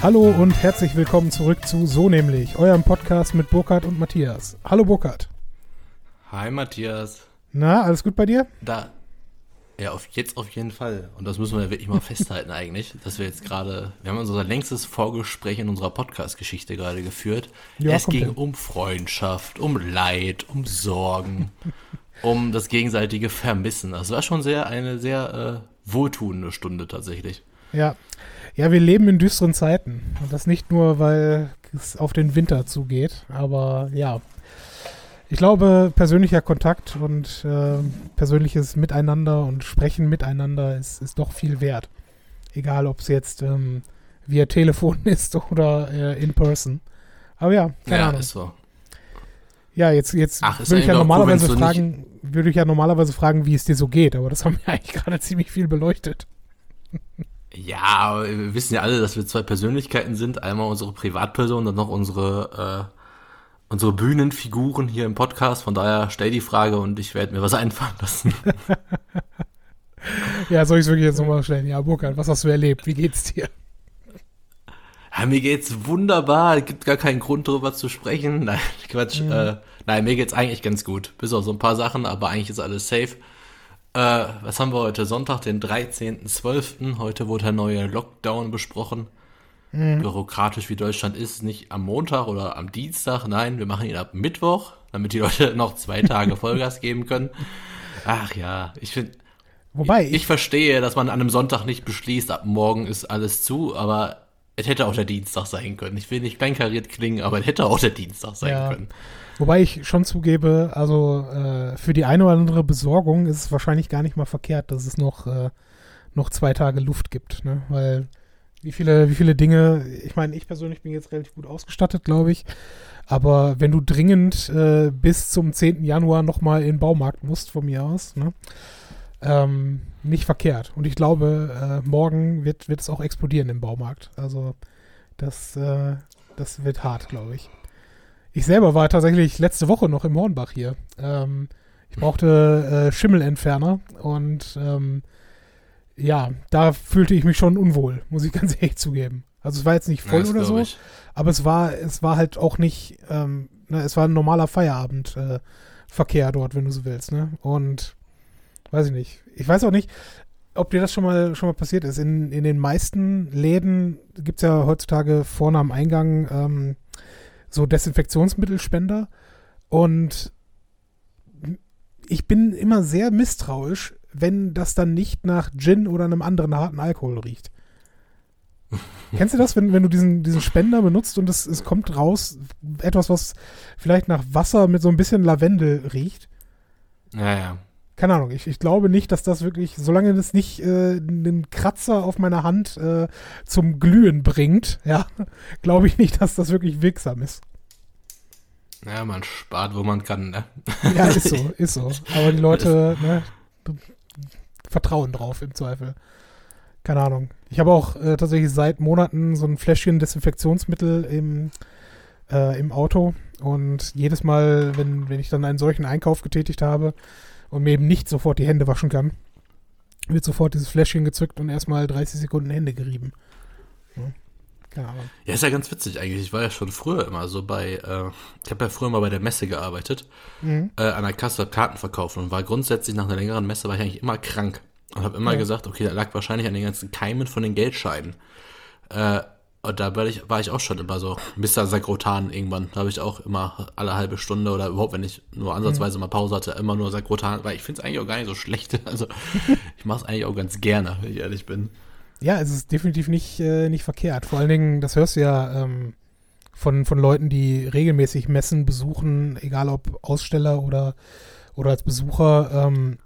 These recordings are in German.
Hallo und herzlich willkommen zurück zu So nämlich, eurem Podcast mit Burkhard und Matthias. Hallo Burkhard. Hi Matthias. Na, alles gut bei dir? Da. Ja, auf, jetzt auf jeden Fall. Und das müssen wir wirklich mal festhalten eigentlich, dass wir jetzt gerade, wir haben unser längstes Vorgespräch in unserer Podcast-Geschichte gerade geführt. Ja, es ging hin. um Freundschaft, um Leid, um Sorgen, um das gegenseitige Vermissen. Das war schon sehr eine sehr äh, wohltuende Stunde tatsächlich. Ja. Ja, wir leben in düsteren Zeiten. Und das nicht nur, weil es auf den Winter zugeht, aber ja. Ich glaube, persönlicher Kontakt und äh, persönliches Miteinander und Sprechen miteinander ist, ist doch viel wert. Egal, ob es jetzt ähm, via Telefon ist oder äh, in person. Aber ja, keine ja, Ahnung. ist so. Ja, jetzt, jetzt Ach, würde ich ja cool, normalerweise so fragen, würde ich ja normalerweise fragen, wie es dir so geht, aber das haben wir eigentlich gerade ziemlich viel beleuchtet. Ja, wir wissen ja alle, dass wir zwei Persönlichkeiten sind. Einmal unsere Privatperson, dann noch unsere, äh, unsere Bühnenfiguren hier im Podcast. Von daher stell die Frage und ich werde mir was einfallen lassen. Ja, soll ich es wirklich jetzt nochmal stellen? Ja, Burkhard, was hast du erlebt? Wie geht's dir? Ja, mir geht's wunderbar. Es gibt gar keinen Grund, darüber zu sprechen. Nein, Quatsch. Äh, nein, mir geht's eigentlich ganz gut. Bis auf so ein paar Sachen, aber eigentlich ist alles safe. Äh, was haben wir heute? Sonntag, den 13.12. Heute wurde der neue Lockdown besprochen. Bürokratisch wie Deutschland ist, nicht am Montag oder am Dienstag. Nein, wir machen ihn ab Mittwoch, damit die Leute noch zwei Tage Vollgas geben können. Ach ja, ich finde, Wobei, ich verstehe, dass man an einem Sonntag nicht beschließt, ab morgen ist alles zu, aber es hätte auch der Dienstag sein können. Ich will nicht kleinkariert klingen, aber es hätte auch der Dienstag sein Ja. können. Wobei ich schon zugebe, also äh, für die eine oder andere Besorgung ist es wahrscheinlich gar nicht mal verkehrt, dass es noch, äh, noch zwei Tage Luft gibt, ne? Weil wie viele, wie viele Dinge, ich meine, ich persönlich bin jetzt relativ gut ausgestattet, glaube ich. Aber wenn du dringend äh, bis zum 10. Januar nochmal in den Baumarkt musst, von mir aus, ne? Ähm, nicht verkehrt. Und ich glaube, äh, morgen wird, wird es auch explodieren im Baumarkt. Also das, äh, das wird hart, glaube ich. Ich selber war tatsächlich letzte Woche noch im Hornbach hier. Ähm, ich brauchte äh, Schimmelentferner und ähm, ja, da fühlte ich mich schon unwohl, muss ich ganz ehrlich zugeben. Also es war jetzt nicht voll Ja, oder so, ich. aber es war, es war halt auch nicht, ähm, ne, es war ein normaler Feierabendverkehr äh, dort, wenn du so willst, ne? Und weiß ich nicht. Ich weiß auch nicht, ob dir das schon mal schon mal passiert ist. In, in den meisten Läden gibt es ja heutzutage vorne am Eingang ähm, so Desinfektionsmittelspender. Und ich bin immer sehr misstrauisch, wenn das dann nicht nach Gin oder einem anderen harten Alkohol riecht. Kennst du das, wenn, wenn du diesen, diesen Spender benutzt und es, es kommt raus etwas, was vielleicht nach Wasser mit so ein bisschen Lavendel riecht? Ja, ja. Keine Ahnung, ich, ich glaube nicht, dass das wirklich, solange das nicht äh, einen Kratzer auf meiner Hand äh, zum Glühen bringt, ja, glaube ich nicht, dass das wirklich wirksam ist. Ja, man spart, wo man kann, ne? Ja, ist so, ist so. Aber die Leute ne, vertrauen drauf im Zweifel. Keine Ahnung. Ich habe auch äh, tatsächlich seit Monaten so ein Fläschchen Desinfektionsmittel im, äh, im Auto. Und jedes Mal, wenn, wenn ich dann einen solchen Einkauf getätigt habe und mir eben nicht sofort die Hände waschen kann, wird sofort dieses Fläschchen gezückt und erstmal 30 Sekunden Hände gerieben. Ja, keine Ahnung. Ja, ist ja ganz witzig eigentlich. Ich war ja schon früher immer so bei, äh, ich habe ja früher mal bei der Messe gearbeitet, Mhm. äh, an der Kasse Karten verkauft und war grundsätzlich nach einer längeren Messe war ich eigentlich immer krank und habe immer Ja. gesagt, okay, da lag wahrscheinlich an den ganzen Keimen von den Geldscheinen. Äh, und da war ich, war ich auch schon immer so Mr. Sakrotan irgendwann. Da habe ich auch immer alle halbe Stunde oder überhaupt, wenn ich nur ansatzweise mal Pause hatte, immer nur Sakrotan, weil ich finde es eigentlich auch gar nicht so schlecht. Also ich mache es eigentlich auch ganz gerne, wenn ich ehrlich bin. Ja, es ist definitiv nicht, äh, nicht verkehrt. Vor allen Dingen, das hörst du ja ähm, von, von Leuten, die regelmäßig Messen besuchen, egal ob Aussteller oder, oder als Besucher, ähm,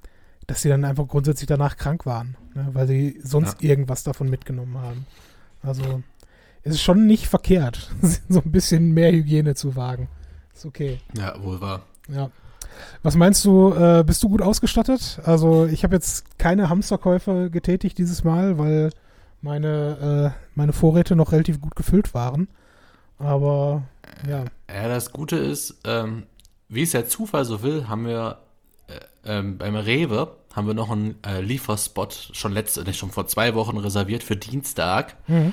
dass sie dann einfach grundsätzlich danach krank waren, ne, weil sie sonst irgendwas davon mitgenommen haben. Also es ist schon nicht verkehrt, so ein bisschen mehr Hygiene zu wagen. Ist okay. Ja, wohl wahr. Ja. Was meinst du, äh, bist du gut ausgestattet? Also ich habe jetzt keine Hamsterkäufe getätigt dieses Mal, weil meine, äh, meine Vorräte noch relativ gut gefüllt waren. Aber ja. Ja, das Gute ist, ähm, wie es der Zufall so will, haben wir äh, ähm, beim Rewe haben wir noch einen äh, Lieferspot schon letzte, nicht schon vor zwei Wochen reserviert für Dienstag. Mhm.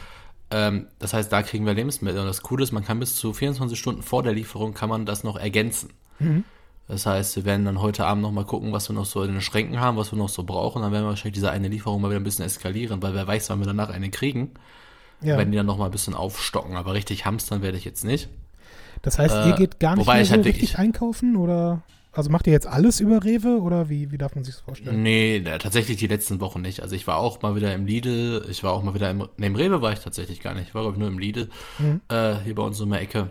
Ähm, das heißt, da kriegen wir Lebensmittel. Und das Coole ist, man kann bis zu 24 Stunden vor der Lieferung kann man das noch ergänzen. Mhm. Das heißt, wir werden dann heute Abend noch mal gucken, was wir noch so in den Schränken haben, was wir noch so brauchen. Dann werden wir wahrscheinlich diese eine Lieferung mal wieder ein bisschen eskalieren, weil wer weiß, wann wir danach eine kriegen. Ja. Wenn die dann noch mal ein bisschen aufstocken. Aber richtig hamstern werde ich jetzt nicht. Das heißt, Äh, ihr geht gar nicht wobei mehr ich so halt richtig einkaufen oder also macht ihr jetzt alles über Rewe oder wie, wie darf man sich das vorstellen? Nee, tatsächlich die letzten Wochen nicht. Also ich war auch mal wieder im Lidl, ich war auch mal wieder im, nee, im Rewe war ich tatsächlich gar nicht. Ich war glaube ich nur im Lidl, Mhm. äh, hier bei uns um die Ecke.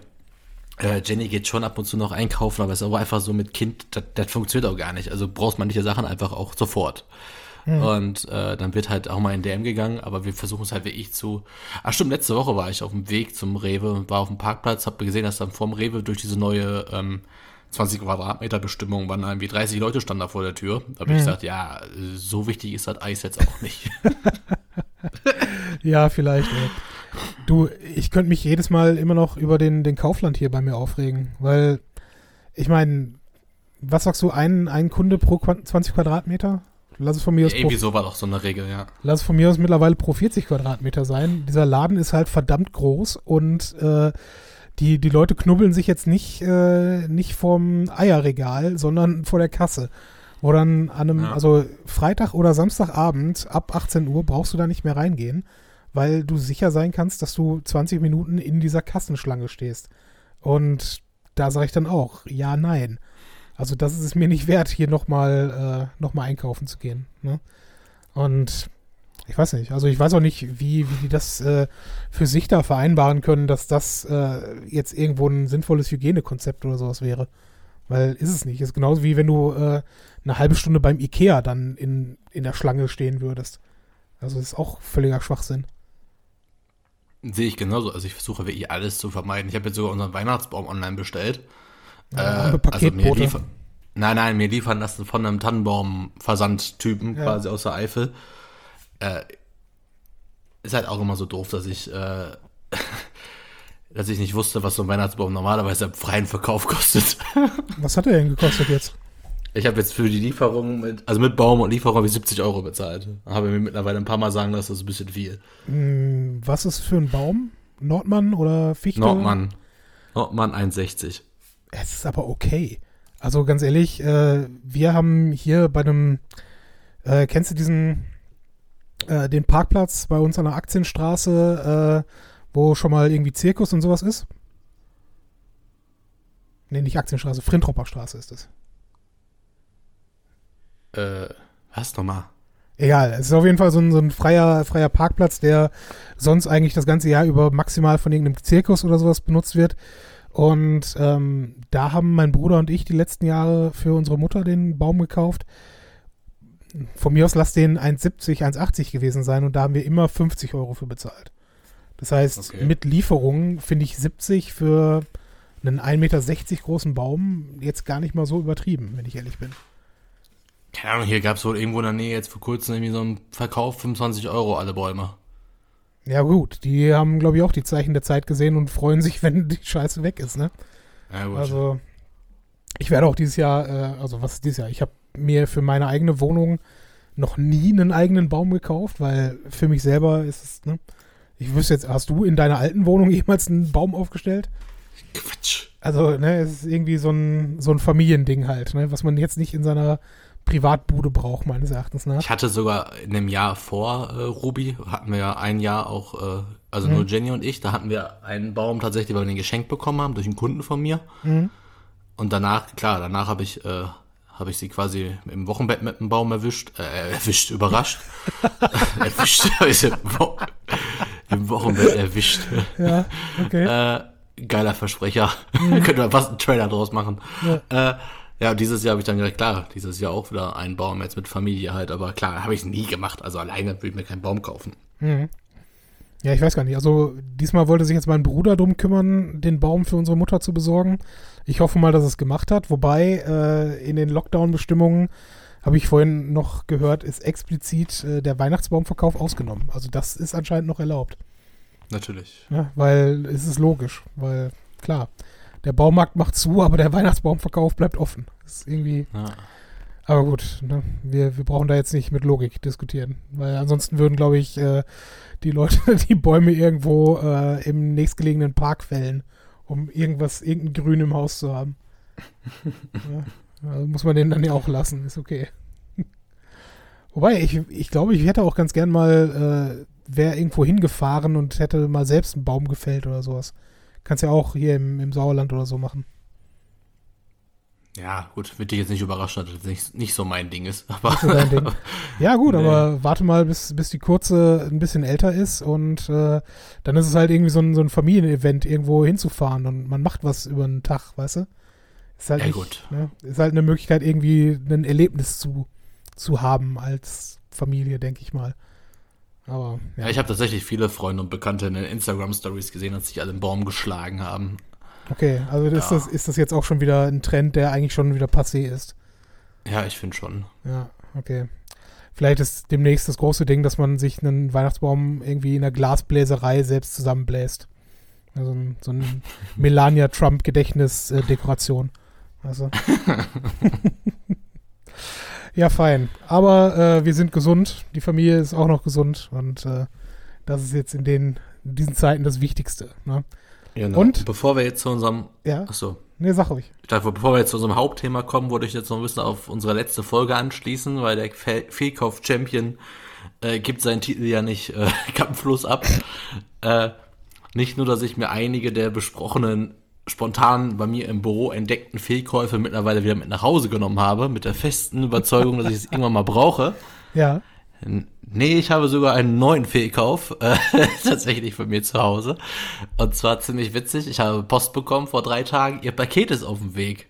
Äh, Jenny geht schon ab und zu noch einkaufen, aber es ist aber einfach so mit Kind, das, das funktioniert auch gar nicht. Also brauchst manche Sachen einfach auch sofort. Und äh, dann wird halt auch mal in DM gegangen, aber wir versuchen es halt wirklich zu. Ach stimmt, letzte Woche war ich auf dem Weg zum Rewe, war auf dem Parkplatz, hab gesehen, dass dann vorm Rewe durch diese neue ähm, 20 Quadratmeter Bestimmung waren irgendwie 30 Leute standen da vor der Tür. Da habe ich gesagt, ja, so wichtig ist das Eis jetzt auch nicht. Ja, vielleicht. Ey. Du, ich könnte mich jedes Mal immer noch über den, den Kaufland hier bei mir aufregen, weil ich meine, was sagst du, ein, ein Kunde pro Qua- 20 Quadratmeter? Lass es von mir aus pro, Irgendwie so war doch so eine Regel, ja. lass es von mir aus mittlerweile pro 40 Quadratmeter sein. Dieser Laden ist halt verdammt groß und äh, die, die Leute knubbeln sich jetzt nicht, äh, nicht vorm Eierregal, sondern vor der Kasse. Wo dann an einem, Ja. also Freitag oder Samstagabend ab 18 Uhr brauchst du da nicht mehr reingehen, weil du sicher sein kannst, dass du 20 Minuten in dieser Kassenschlange stehst. Und da sage ich dann auch, ja, nein. Also das ist es mir nicht wert, hier nochmal äh, noch mal einkaufen zu gehen. Ne? Und ich weiß nicht, also ich weiß auch nicht, wie, wie die das äh, für sich da vereinbaren können, dass das äh, jetzt irgendwo ein sinnvolles Hygienekonzept oder sowas wäre. Weil ist es nicht. Ist genauso wie wenn du äh, eine halbe Stunde beim Ikea dann in, in der Schlange stehen würdest. Also das ist auch völliger Schwachsinn. Sehe ich genauso. Also ich versuche wirklich alles zu vermeiden. Ich habe jetzt sogar unseren Weihnachtsbaum online bestellt. Ja, Äh, also mir liefern, nein, nein, mir liefern lassen von einem Tannenbaum-Versandtypen Ja. quasi aus der Eifel. Äh, ist halt auch immer so doof, dass ich, äh, dass ich nicht wusste, was so ein Weihnachtsbaum normalerweise im freien Verkauf kostet. Was hat der denn gekostet jetzt? Ich habe jetzt für die Lieferung mit, also mit Baum und Lieferung habe ich 70 Euro bezahlt. Habe mir mittlerweile ein paar Mal sagen lassen, das ist ein bisschen viel. Hm, was ist für ein Baum? Nordmann oder Fichte? Nordmann. Nordmann 1,60. Es ist aber okay. Also ganz ehrlich, äh, wir haben hier bei einem, äh, kennst du diesen, äh, den Parkplatz bei uns an der Aktienstraße, äh, wo schon mal irgendwie Zirkus und sowas ist? Nee, nicht Aktienstraße, Frintropper Straße ist es. Äh, was nochmal? Egal, es ist auf jeden Fall so ein, so ein freier, freier Parkplatz, der sonst eigentlich das ganze Jahr über maximal von irgendeinem Zirkus oder sowas benutzt wird. Und ähm, da haben mein Bruder und ich die letzten Jahre für unsere Mutter den Baum gekauft. Von mir aus lass den 1,70, 1,80 gewesen sein und da haben wir immer 50 Euro für bezahlt. Das heißt, Okay. mit Lieferung finde ich 70 für einen 1,60 Meter großen Baum jetzt gar nicht mal so übertrieben, wenn ich ehrlich bin. Keine Ahnung, hier gab es wohl irgendwo in der Nähe jetzt vor kurzem irgendwie so einen Verkauf 25 Euro alle Bäume. Ja gut, die haben, glaube ich, auch die Zeichen der Zeit gesehen und freuen sich, wenn die Scheiße weg ist, ne? Ja, gut. Also, ich werde auch dieses Jahr, äh, also was ist dieses Jahr? Ich habe mir für meine eigene Wohnung noch nie einen eigenen Baum gekauft, weil für mich selber ist es, ne? Ich wüsste jetzt, hast du in deiner alten Wohnung jemals einen Baum aufgestellt? Quatsch. Also, ne, es ist irgendwie so ein, so ein Familiending halt, ne? Was man jetzt nicht in seiner Privatbude braucht, meines Erachtens nach. Ich hatte sogar in dem Jahr vor äh, Ruby, hatten wir ja ein Jahr auch, äh, also Mhm. nur Jenny und ich, da hatten wir einen Baum tatsächlich, weil wir den geschenkt bekommen haben durch einen Kunden von mir. Mhm. Und danach, klar, danach habe ich, äh, habe ich sie quasi im Wochenbett mit dem Baum erwischt, äh, erwischt, überrascht. erwischt, sie im, Wo im Wochenbett erwischt. Ja, okay. Äh, geiler Versprecher. Könnte man fast einen Trailer draus machen. Ja, äh, ja dieses Jahr habe ich dann gesagt, klar, dieses Jahr auch wieder einen Baum jetzt mit Familie halt, aber klar, habe ich nie gemacht. Also alleine würde ich mir keinen Baum kaufen. Mhm. Ja, ich weiß gar nicht. Also diesmal wollte sich jetzt mein Bruder drum kümmern, den Baum für unsere Mutter zu besorgen. Ich hoffe mal, dass es gemacht hat. Wobei äh, in den Lockdown-Bestimmungen habe ich vorhin noch gehört, ist explizit äh, der Weihnachtsbaumverkauf ausgenommen. Also das ist anscheinend noch erlaubt. Natürlich. Ne? Weil es ist logisch. Weil klar, der Baumarkt macht zu, aber der Weihnachtsbaumverkauf bleibt offen. Das ist irgendwie. Ja. Aber gut, ne? wir, wir brauchen da jetzt nicht mit Logik diskutieren, weil ansonsten würden, glaube ich, äh, die Leute die Bäume irgendwo äh, im nächstgelegenen Park fällen, um irgendwas, irgendein Grün im Haus zu haben. ja, also muss man den dann ja auch lassen, ist okay. Wobei, ich, ich glaube, ich hätte auch ganz gern mal, äh, wäre irgendwo hingefahren und hätte mal selbst einen Baum gefällt oder sowas. Kannst ja auch hier im, im Sauerland oder so machen. Ja, gut, wird dich jetzt nicht überraschen, dass das nicht, nicht so mein Ding ist. Aber Ding. Ja, gut, nee. aber warte mal, bis, bis die kurze ein bisschen älter ist und äh, dann ist es halt irgendwie so ein, so ein Familienevent, irgendwo hinzufahren und man macht was über einen Tag, weißt du? Ist halt, ja, nicht, gut. Ne, ist halt eine Möglichkeit, irgendwie ein Erlebnis zu, zu haben als Familie, denke ich mal. Aber, ja. ja ich habe tatsächlich viele Freunde und Bekannte in den Instagram-Stories gesehen, dass sich alle einen Baum geschlagen haben. Okay, also ja. ist, das, ist das jetzt auch schon wieder ein Trend, der eigentlich schon wieder passé ist? Ja, ich finde schon. Ja, okay. Vielleicht ist demnächst das große Ding, dass man sich einen Weihnachtsbaum irgendwie in einer Glasbläserei selbst zusammenbläst. Also so ein Melania Trump-Gedächtnis-Dekoration. Also. ja, fein. Aber äh, wir sind gesund. Die Familie ist auch noch gesund. Und äh, das ist jetzt in, den, in diesen Zeiten das Wichtigste. Ne? Genau. Und bevor wir jetzt zu unserem. Ja. Achso. Nee, sag ruhig. Ich dachte, bevor wir jetzt zu unserem Hauptthema kommen, würde ich jetzt noch ein bisschen auf unsere letzte Folge anschließen, weil der Fehlkauf-Champion äh, gibt seinen Titel ja nicht äh, kampflos ab. äh, nicht nur, dass ich mir einige der besprochenen spontan bei mir im Büro entdeckten Fehlkäufe mittlerweile wieder mit nach Hause genommen habe, mit der festen Überzeugung, dass ich es irgendwann mal brauche. Ja. Nee, ich habe sogar einen neuen Fehlkauf, äh, tatsächlich von mir zu Hause. Und zwar ziemlich witzig, ich habe Post bekommen vor drei Tagen, ihr Paket ist auf dem Weg.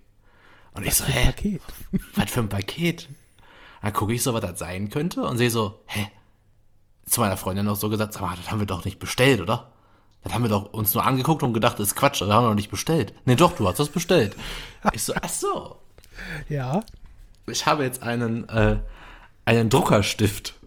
Und was ich so, hä? Paket? Was für ein Paket? Dann gucke ich so, was das sein könnte und sehe so, hä? Zu meiner Freundin noch so gesagt, aber das haben wir doch nicht bestellt, oder? Das haben wir doch uns nur angeguckt und gedacht, das ist Quatsch, das haben wir doch nicht bestellt. Nee, doch, du hast das bestellt. Ich so, ach so. Ja. Ich habe jetzt einen, äh, einen Druckerstift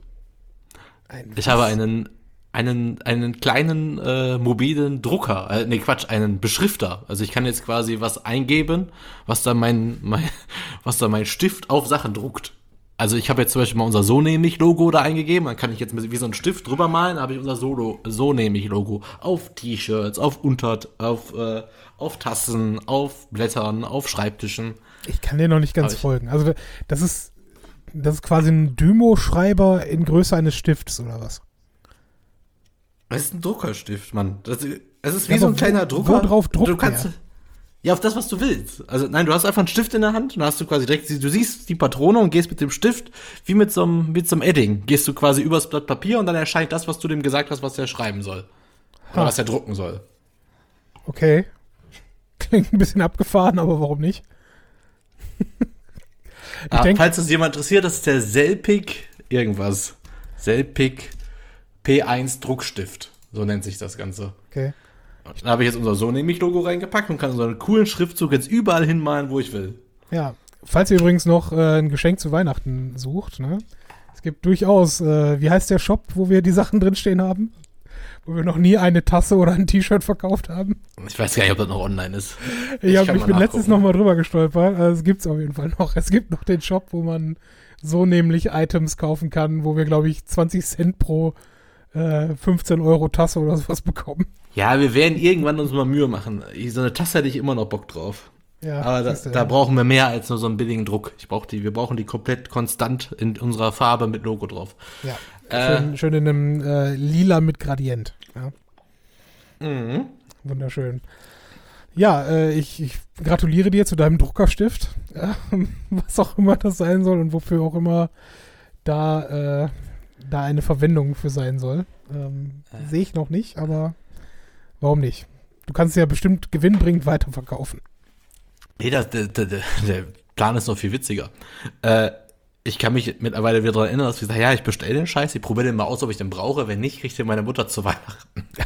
ein ich habe einen, einen, einen kleinen äh, mobilen Drucker, äh, nee Quatsch, einen Beschrifter. Also ich kann jetzt quasi was eingeben, was dann mein, mein was dann mein Stift auf Sachen druckt. Also ich habe jetzt zum Beispiel mal unser So nämlich Logo da eingegeben, dann kann ich jetzt wie so ein Stift drüber malen, habe ich unser Solo So nämlich Logo auf T-Shirts, auf Unter, auf äh, auf Tassen, auf Blättern, auf Schreibtischen. Ich kann dir noch nicht ganz folgen. Also das ist das ist quasi ein Dymo-Schreiber in Größe eines Stifts oder was? Das ist ein Druckerstift, Mann. Das, das ist wie ja, so ein kleiner Drucker. Wo drauf druckt du kannst, der? Ja, auf das, was du willst. Also nein, du hast einfach einen Stift in der Hand und hast du quasi direkt, du siehst die Patrone und gehst mit dem Stift wie mit so einem, mit so einem Edding. Gehst du quasi übers Blatt Papier und dann erscheint das, was du dem gesagt hast, was er schreiben soll. Oder ha. was er drucken soll. Okay. Klingt ein bisschen abgefahren, aber warum nicht? Ah, denk, falls es jemand interessiert, das ist der Selpik irgendwas. Selpik P1 Druckstift. So nennt sich das Ganze. Okay. Da habe ich jetzt unser So nämlich Logo reingepackt und kann so einen coolen Schriftzug jetzt überall hinmalen, wo ich will. Ja. Falls ihr übrigens noch äh, ein Geschenk zu Weihnachten sucht, ne? Es gibt durchaus, äh, wie heißt der Shop, wo wir die Sachen drinstehen haben? Wo wir noch nie eine Tasse oder ein T-Shirt verkauft haben. Ich weiß gar nicht, ob das noch online ist. Ich, hab, ich bin letztens noch mal drüber gestolpert. Also es gibt es auf jeden Fall noch. Es gibt noch den Shop, wo man so nämlich Items kaufen kann, wo wir, glaube ich, 20 Cent pro äh, 15 Euro Tasse oder sowas bekommen. Ja, wir werden irgendwann uns mal Mühe machen. So eine Tasse hätte ich immer noch Bock drauf. Ja, Aber da, da brauchen wir mehr als nur so einen billigen Druck. Ich brauche die, wir brauchen die komplett konstant in unserer Farbe mit Logo drauf. Ja. Schön, äh, schön in einem äh, Lila mit Gradient. Ja. Mhm. Wunderschön. Ja, äh, ich, ich, gratuliere dir zu deinem Druckerstift. Ja, was auch immer das sein soll und wofür auch immer da, äh, da eine Verwendung für sein soll. Ähm, äh. Sehe ich noch nicht, aber warum nicht? Du kannst ja bestimmt gewinnbringend weiterverkaufen. Nee, das, der, der, der Plan ist noch viel witziger. Äh, ich kann mich mittlerweile wieder daran erinnern, dass ich sage, ja, ich bestelle den Scheiß, ich probiere den mal aus, ob ich den brauche. Wenn nicht, kriegt den meine Mutter zu Weihnachten.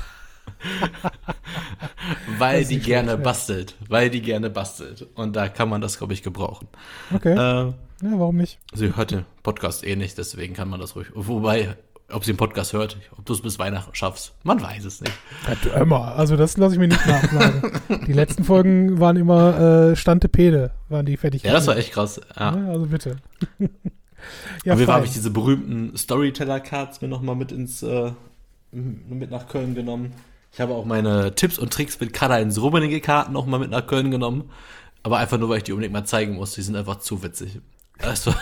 weil die gerne schlecht, bastelt. Weil die gerne bastelt. Und da kann man das, glaube ich, gebrauchen. Okay. Äh, ja, warum nicht? Sie hört den Podcast eh nicht, deswegen kann man das ruhig. Wobei, ob sie den Podcast hört, ob du es bis Weihnachten schaffst. Man weiß es nicht. Ja, immer. Also das lasse ich mir nicht nachsagen. die letzten Folgen waren immer äh, Stantepede, waren die fertig. Ja, das war echt krass. Ja. ja also bitte. ja, Auf jeden Fall habe ich diese berühmten Storyteller-Cards mir nochmal mit ins äh, mit nach Köln genommen. Ich habe auch meine Tipps und Tricks mit Karl-Heinz Rummenigge Karten nochmal mit nach Köln genommen. Aber einfach nur, weil ich die unbedingt mal zeigen muss. Die sind einfach zu witzig. Also,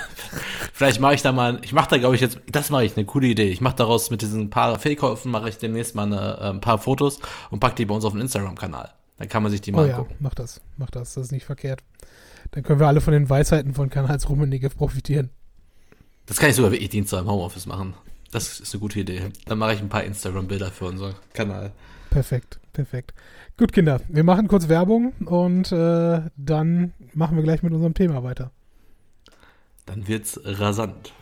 vielleicht mache ich da mal, ich mache da, glaube ich, jetzt, das mache ich, eine coole Idee. Ich mache daraus mit diesen paar Fehlkäufen, mache ich demnächst mal eine, äh, ein paar Fotos und packe die bei uns auf den Instagram-Kanal. Dann kann man sich die mal oh, angucken. Ja, mach das, mach das, das ist nicht verkehrt. Dann können wir alle von den Weisheiten von Karl-Heinz Rummenigge profitieren. Das kann ich sogar wirklich Dienstag im Homeoffice machen. Das ist eine gute Idee. Dann mache ich ein paar Instagram-Bilder für unseren Kanal. Perfekt, perfekt. Gut, Kinder, wir machen kurz Werbung und äh, dann machen wir gleich mit unserem Thema weiter. Dann wird's rasant.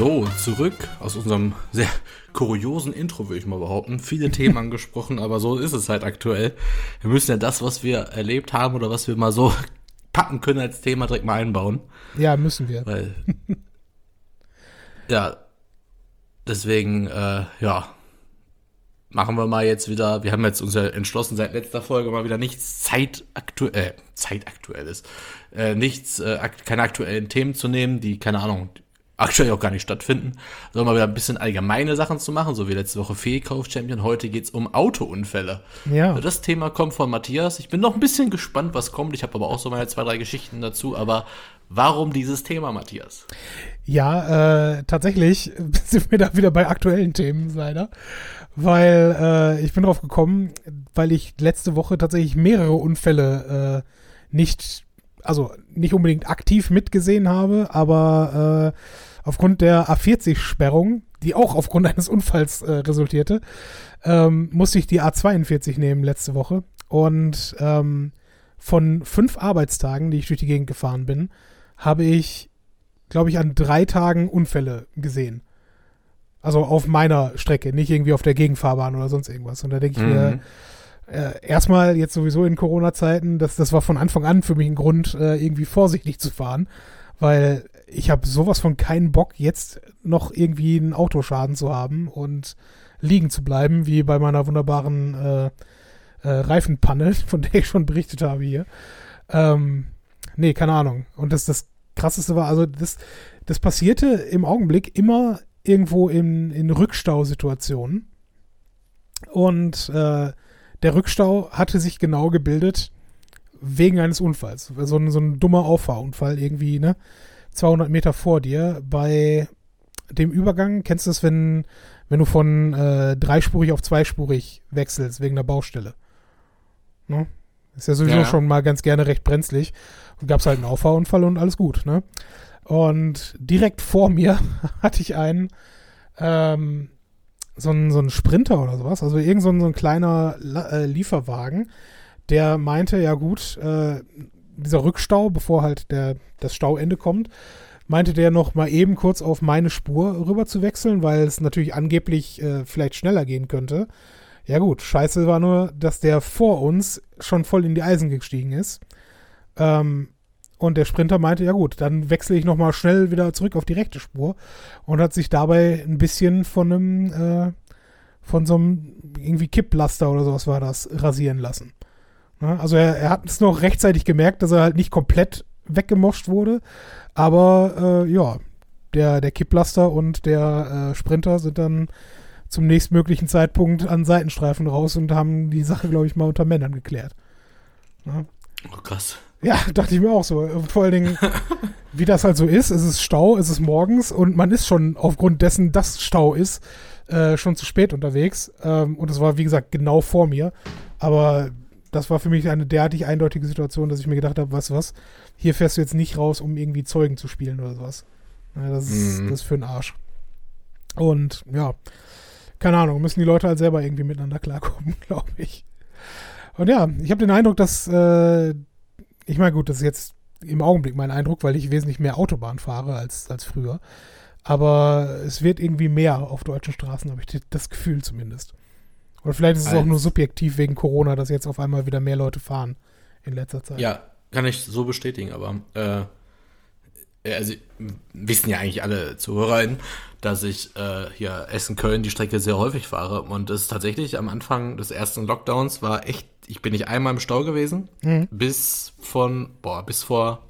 So, zurück aus unserem sehr kuriosen Intro, würde ich mal behaupten. Viele Themen angesprochen, aber so ist es halt aktuell. Wir müssen ja das, was wir erlebt haben oder was wir mal so packen können als Thema, direkt mal einbauen. Ja, müssen wir. Weil, ja, deswegen, äh, ja, machen wir mal jetzt wieder, wir haben jetzt uns ja entschlossen, seit letzter Folge mal wieder nichts zeitaktuell, äh, zeitaktuelles, äh, nichts, äh, keine aktuellen Themen zu nehmen, die, keine Ahnung, aktuell auch gar nicht stattfinden, sondern mal wieder ein bisschen allgemeine Sachen zu machen, so wie letzte Woche Fehlkauf-Champion. Heute geht's um Autounfälle. Ja. Also das Thema kommt von Matthias. Ich bin noch ein bisschen gespannt, was kommt. Ich habe aber auch so meine zwei, drei Geschichten dazu. Aber warum dieses Thema, Matthias? Ja, äh, tatsächlich sind wir da wieder bei aktuellen Themen, leider. Weil äh, ich bin drauf gekommen, weil ich letzte Woche tatsächlich mehrere Unfälle äh, nicht, also nicht unbedingt aktiv mitgesehen habe, aber äh, aufgrund der A40-Sperrung, die auch aufgrund eines Unfalls äh, resultierte, ähm, musste ich die A42 nehmen letzte Woche. Und ähm, von fünf Arbeitstagen, die ich durch die Gegend gefahren bin, habe ich, glaube ich, an drei Tagen Unfälle gesehen. Also auf meiner Strecke, nicht irgendwie auf der Gegenfahrbahn oder sonst irgendwas. Und da denke ich mhm. mir, äh, erstmal jetzt sowieso in Corona-Zeiten, das, das war von Anfang an für mich ein Grund, äh, irgendwie vorsichtig zu fahren, weil ich habe sowas von keinen Bock, jetzt noch irgendwie einen Autoschaden zu haben und liegen zu bleiben, wie bei meiner wunderbaren äh, äh, Reifenpanne, von der ich schon berichtet habe hier. Ähm, nee, keine Ahnung. Und das, das Krasseste war, also das, das passierte im Augenblick immer irgendwo in, in Rückstausituationen. Und äh, der Rückstau hatte sich genau gebildet wegen eines Unfalls. So ein, so ein dummer Auffahrunfall irgendwie, ne? 200 Meter vor dir bei dem Übergang. Kennst du das, wenn, wenn du von äh, dreispurig auf zweispurig wechselst wegen der Baustelle? Ne? Ist ja sowieso ja. schon mal ganz gerne recht brenzlig. Und gab es halt einen Auffahrunfall und alles gut, ne? Und direkt vor mir hatte ich einen, ähm, so einen, so einen Sprinter oder sowas, also irgend so ein, so ein kleiner äh, Lieferwagen, der meinte, ja gut, äh, dieser Rückstau, bevor halt der, das Stauende kommt, meinte der noch mal eben kurz auf meine Spur rüber zu wechseln, weil es natürlich angeblich äh, vielleicht schneller gehen könnte. Ja gut, scheiße war nur, dass der vor uns schon voll in die Eisen gestiegen ist. Ähm, und der Sprinter meinte, ja gut, dann wechsle ich noch mal schnell wieder zurück auf die rechte Spur und hat sich dabei ein bisschen von einem, äh, von so einem irgendwie Kipplaster oder sowas war das, rasieren lassen. Ne? Also er, er hat es noch rechtzeitig gemerkt, dass er halt nicht komplett weggemoscht wurde. Aber äh, ja, der, der Kipplaster und der äh, Sprinter sind dann zum nächstmöglichen Zeitpunkt an Seitenstreifen raus und haben die Sache, glaube ich, mal unter Männern geklärt. Ja. Oh, krass. Ja, dachte ich mir auch so. Vor allen Dingen, wie das halt so ist, es ist Stau, es ist morgens und man ist schon aufgrund dessen, dass Stau ist, äh, schon zu spät unterwegs. Ähm, und es war, wie gesagt, genau vor mir. Aber das war für mich eine derartig eindeutige Situation, dass ich mir gedacht habe, du was, hier fährst du jetzt nicht raus, um irgendwie Zeugen zu spielen oder sowas. Ja, das, ist, mhm. das ist für den Arsch. Und ja, keine Ahnung, müssen die Leute halt selber irgendwie miteinander klarkommen, glaube ich. Und ja, ich habe den Eindruck, dass, äh, ich meine, gut, das ist jetzt im Augenblick mein Eindruck, weil ich wesentlich mehr Autobahn fahre als, als früher. Aber es wird irgendwie mehr auf deutschen Straßen, habe ich das Gefühl zumindest. Oder vielleicht ist es auch nur subjektiv wegen Corona, dass jetzt auf einmal wieder mehr Leute fahren in letzter Zeit. Ja, kann ich so bestätigen, aber äh, also wissen ja eigentlich alle Zuhörerinnen, dass ich äh, hier Essen-Köln die Strecke sehr häufig fahre. Und das ist tatsächlich am Anfang des ersten Lockdowns war echt, ich bin nicht einmal im Stau gewesen, mhm. bis von, boah, bis vor,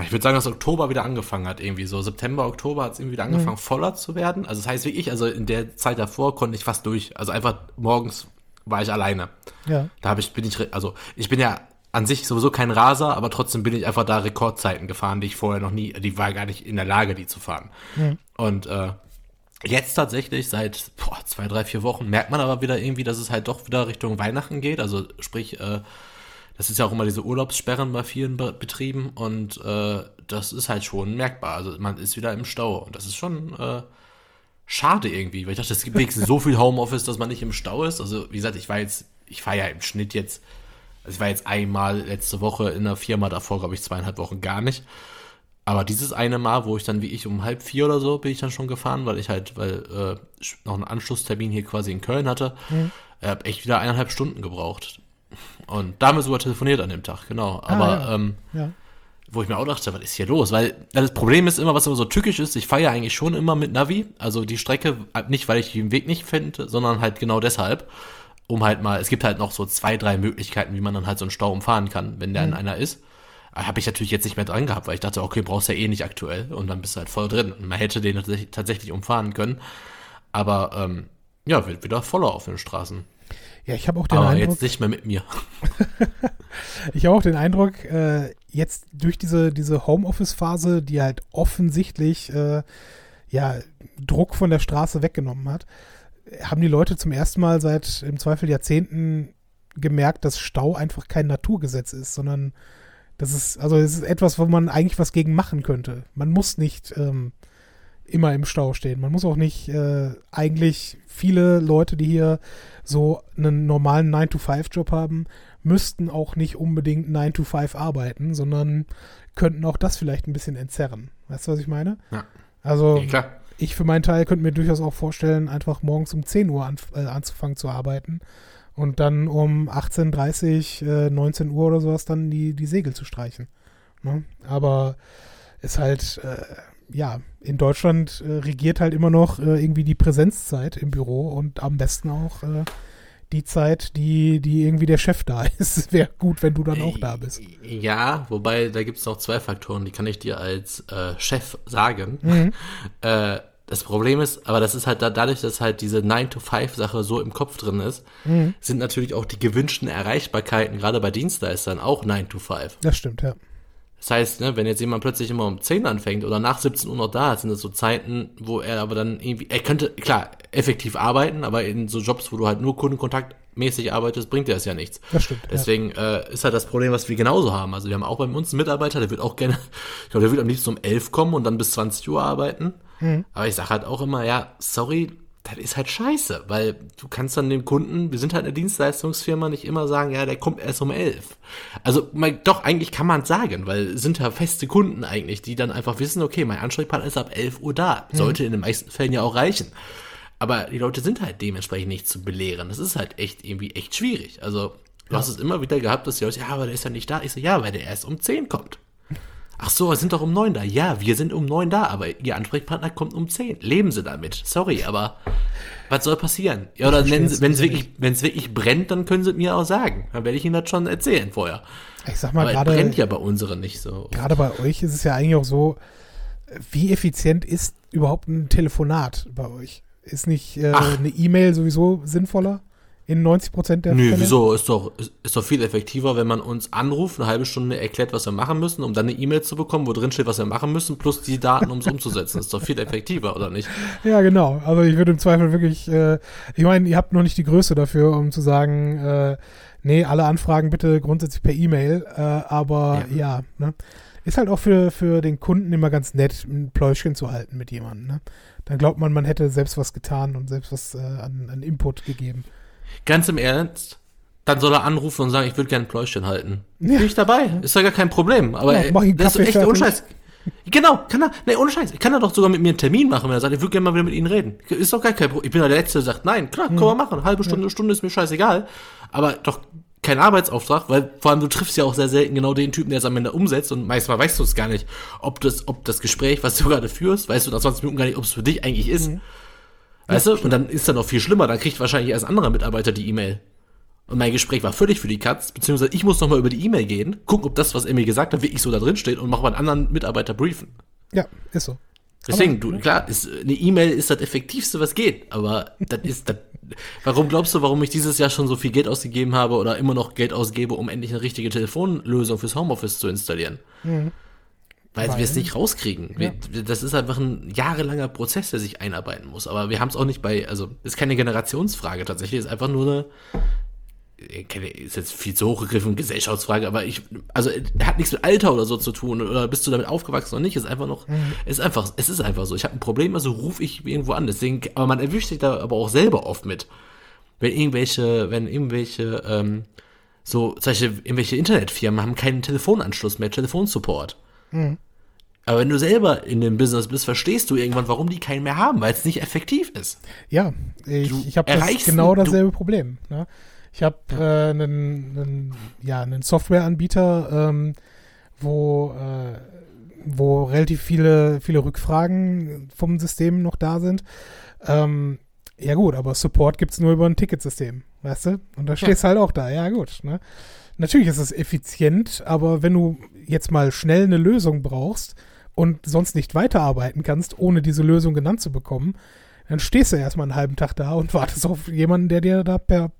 ich würde sagen, dass Oktober wieder angefangen hat, irgendwie so. September, Oktober hat es irgendwie wieder mhm. angefangen, mhm. voller zu werden. Also das heißt wirklich, also in der Zeit davor konnte ich fast durch. Also einfach morgens war ich alleine. Ja. Da habe ich, bin ich, also ich bin ja an sich sowieso kein Raser, aber trotzdem bin ich einfach da Rekordzeiten gefahren, die ich vorher noch nie, die war gar nicht in der Lage, die zu fahren. Mhm. Und äh, jetzt tatsächlich seit boah, zwei, drei, vier Wochen merkt man aber wieder irgendwie, dass es halt doch wieder Richtung Weihnachten geht. Also sprich, äh, das ist ja auch immer diese Urlaubssperren bei vielen Be Betrieben und äh, das ist halt schon merkbar. Also man ist wieder im Stau und das ist schon äh, schade irgendwie, weil ich dachte, es gibt wenigstens so viel Homeoffice, dass man nicht im Stau ist. Also wie gesagt, ich war jetzt, ich fahre ja im Schnitt jetzt also ich war jetzt einmal letzte Woche in der Firma, davor glaube ich zweieinhalb Wochen gar nicht. Aber dieses eine Mal, wo ich dann wie ich um halb vier oder so bin ich dann schon gefahren, weil ich halt, weil äh, noch einen Anschlusstermin hier quasi in Köln hatte, mhm. äh, habe echt wieder eineinhalb Stunden gebraucht. Und damit sogar telefoniert an dem Tag, genau. Ah, Aber ja. Ähm, ja. wo ich mir auch dachte, was ist hier los? Weil das Problem ist immer, was immer so tückisch ist, ich fahre ja eigentlich schon immer mit Navi. Also die Strecke, nicht weil ich den Weg nicht finde, sondern halt genau deshalb um halt mal, es gibt halt noch so zwei, drei Möglichkeiten, wie man dann halt so einen Stau umfahren kann, wenn der mhm. in einer ist. Habe ich natürlich jetzt nicht mehr dran gehabt, weil ich dachte, okay, brauchst ja eh nicht aktuell und dann bist du halt voll drin. Und man hätte den tatsächlich umfahren können. Aber ähm, ja, wird wieder voller auf den Straßen. Ja, ich habe auch den Aber Eindruck. jetzt nicht mehr mit mir. ich habe auch den Eindruck, äh, jetzt durch diese, diese Homeoffice-Phase, die halt offensichtlich äh, ja, Druck von der Straße weggenommen hat, haben die Leute zum ersten Mal seit im Zweifel Jahrzehnten gemerkt, dass Stau einfach kein Naturgesetz ist, sondern das ist, also es ist etwas, wo man eigentlich was gegen machen könnte. Man muss nicht ähm, immer im Stau stehen. Man muss auch nicht äh, eigentlich viele Leute, die hier so einen normalen 9-to-5-Job haben, müssten auch nicht unbedingt 9-to-5 arbeiten, sondern könnten auch das vielleicht ein bisschen entzerren. Weißt du, was ich meine? Ja. Also, ja, ich für meinen Teil könnte mir durchaus auch vorstellen, einfach morgens um 10 Uhr an, äh, anzufangen zu arbeiten und dann um 18.30 äh, 19 Uhr oder sowas dann die, die Segel zu streichen. Ne? Aber ist halt, äh, ja, in Deutschland äh, regiert halt immer noch äh, irgendwie die Präsenzzeit im Büro und am besten auch äh, die Zeit, die, die irgendwie der Chef da ist. Wäre gut, wenn du dann auch da bist. Ja, wobei da gibt es noch zwei Faktoren, die kann ich dir als äh, Chef sagen. Mhm. Äh, das Problem ist, aber das ist halt da, dadurch, dass halt diese 9-to-5-Sache so im Kopf drin ist, mhm. sind natürlich auch die gewünschten Erreichbarkeiten, gerade bei Dienstleistern, auch 9-to-5. Das stimmt, ja. Das heißt, ne, wenn jetzt jemand plötzlich immer um 10 anfängt oder nach 17 Uhr noch da ist, sind das so Zeiten, wo er aber dann irgendwie, er könnte, klar, effektiv arbeiten, aber in so Jobs, wo du halt nur kundenkontaktmäßig arbeitest, bringt dir das ja nichts. Das stimmt. Deswegen ja. äh, ist halt das Problem, was wir genauso haben. Also wir haben auch bei uns einen Mitarbeiter, der wird auch gerne, ich glaube, der wird am liebsten um 11 kommen und dann bis 20 Uhr arbeiten. Mhm. Aber ich sage halt auch immer, ja, sorry, das ist halt scheiße, weil du kannst dann dem Kunden, wir sind halt eine Dienstleistungsfirma, nicht immer sagen, ja, der kommt erst um elf. Also mein, doch, eigentlich kann man sagen, weil es sind ja feste Kunden eigentlich, die dann einfach wissen, okay, mein Ansprechpartner ist ab elf Uhr da. Sollte mhm. in den meisten Fällen ja auch reichen. Aber die Leute sind halt dementsprechend nicht zu belehren. Das ist halt echt irgendwie echt schwierig. Also du ja. hast es immer wieder gehabt, dass die Leute, ja, aber der ist ja nicht da. Ich so, ja, weil der erst um zehn kommt. Ach so, wir sind doch um neun da. Ja, wir sind um neun da, aber Ihr Ansprechpartner kommt um zehn. Leben Sie damit. Sorry, aber was soll passieren? Ja, oder wenn es wirklich, wenn es wirklich brennt, dann können Sie mir auch sagen. Dann werde ich Ihnen das schon erzählen vorher. Ich sag mal, gerade. brennt ja bei unseren nicht so. Gerade bei euch ist es ja eigentlich auch so, wie effizient ist überhaupt ein Telefonat bei euch? Ist nicht äh, eine E-Mail sowieso sinnvoller? In 90 Prozent der Nö, Fälle? wieso? Ist doch, ist, ist, doch viel effektiver, wenn man uns anruft, eine halbe Stunde erklärt, was wir machen müssen, um dann eine E-Mail zu bekommen, wo drin steht, was wir machen müssen, plus die Daten, um es umzusetzen. Ist doch viel effektiver, oder nicht? Ja, genau. Also ich würde im Zweifel wirklich, äh, ich meine, ihr habt noch nicht die Größe dafür, um zu sagen, äh, nee, alle Anfragen bitte grundsätzlich per E-Mail, äh, aber ja, ja ne? Ist halt auch für, für den Kunden immer ganz nett, ein Pläuschchen zu halten mit jemandem. Ne? Dann glaubt man, man hätte selbst was getan und selbst was äh, an, an Input gegeben. Ganz im Ernst, dann soll er anrufen und sagen, ich würde gerne ein Pläuschchen halten. Ja. Bin ich dabei. Ist ja gar kein Problem. Aber ja, ey, das ist echt Unscheiß. Genau, kann er, nee, ohne Scheiß, ich kann er doch sogar mit mir einen Termin machen, wenn er sagt, ich würde gerne mal wieder mit Ihnen reden. Ist doch gar kein Problem. Ich bin ja der Letzte, der sagt, nein, klar, können wir machen, halbe Stunde, Stunde ist mir scheißegal. Aber doch kein Arbeitsauftrag, weil vor allem du triffst ja auch sehr selten genau den Typen, der es am Ende umsetzt und meistens weißt du es gar nicht, ob das, ob das Gespräch, was du gerade führst, weißt du nach 20 Minuten gar nicht, ob es für dich eigentlich ist. Weißt du? Und dann ist dann noch viel schlimmer, dann kriegt wahrscheinlich erst ein anderer Mitarbeiter die E-Mail. Und mein Gespräch war völlig für die Katz, beziehungsweise ich muss nochmal über die E-Mail gehen, gucken, ob das, was er mir gesagt hat, wirklich so da drin steht und mach mal einen anderen Mitarbeiter briefen. Ja, ist so. Deswegen, Aber- du, klar, ist, eine E-Mail ist das Effektivste, was geht. Aber das ist, das, warum glaubst du, warum ich dieses Jahr schon so viel Geld ausgegeben habe oder immer noch Geld ausgebe, um endlich eine richtige Telefonlösung fürs Homeoffice zu installieren? Weil, wir es nicht rauskriegen. Wir, das ist einfach ein jahrelanger Prozess, der sich einarbeiten muss. Aber wir haben es auch nicht bei, also ist keine Generationsfrage tatsächlich, ist einfach nur eine, äh, ist jetzt viel zu hochgegriffen, Gesellschaftsfrage, aber ich, also äh, hat nichts mit Alter oder so zu tun oder bist du damit aufgewachsen oder nicht, ist einfach noch, ist einfach, es ist einfach so. Ich habe ein Problem, also rufe ich irgendwo an. Deswegen, aber man erwischt sich da aber auch selber oft mit. Wenn irgendwelche, wenn irgendwelche, ähm, so, zum Beispiel irgendwelche Internetfirmen haben keinen Telefonanschluss mehr, Telefonsupport. Aber wenn du selber in dem Business bist, verstehst du irgendwann, warum die keinen mehr haben, weil es nicht effektiv ist. Ja, ich, Du ich habe das genau dasselbe Problem. Ne? Ich habe äh, einen, einen, ja, einen Softwareanbieter, ähm, wo, äh, wo relativ viele, viele Rückfragen vom System noch da sind. Ähm, ja gut, aber Support gibt's nur über ein Ticketsystem, weißt du? Und da stehst halt auch da, ja gut. Ne? Natürlich ist es effizient, aber wenn du jetzt mal schnell eine Lösung brauchst und sonst nicht weiterarbeiten kannst, ohne diese Lösung genannt zu bekommen, dann stehst du erstmal einen halben Tag da und wartest auf jemanden, der dir da per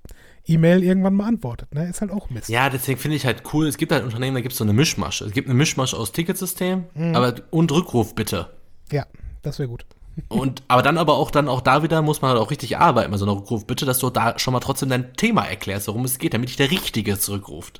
E-Mail irgendwann mal antwortet. Ne? Ist halt auch Mist. Ja, deswegen finde ich halt cool, es gibt halt Unternehmen, da gibt es so eine Mischmasche. Es gibt eine Mischmasche aus Ticketsystem, aber und Rückruf bitte. Ja, das wäre gut. Und aber dann aber auch dann auch da wieder muss man halt auch richtig arbeiten, also noch Rückruf bitte, dass du da schon mal trotzdem dein Thema erklärst, worum es geht, damit dich der Richtige zurückruft.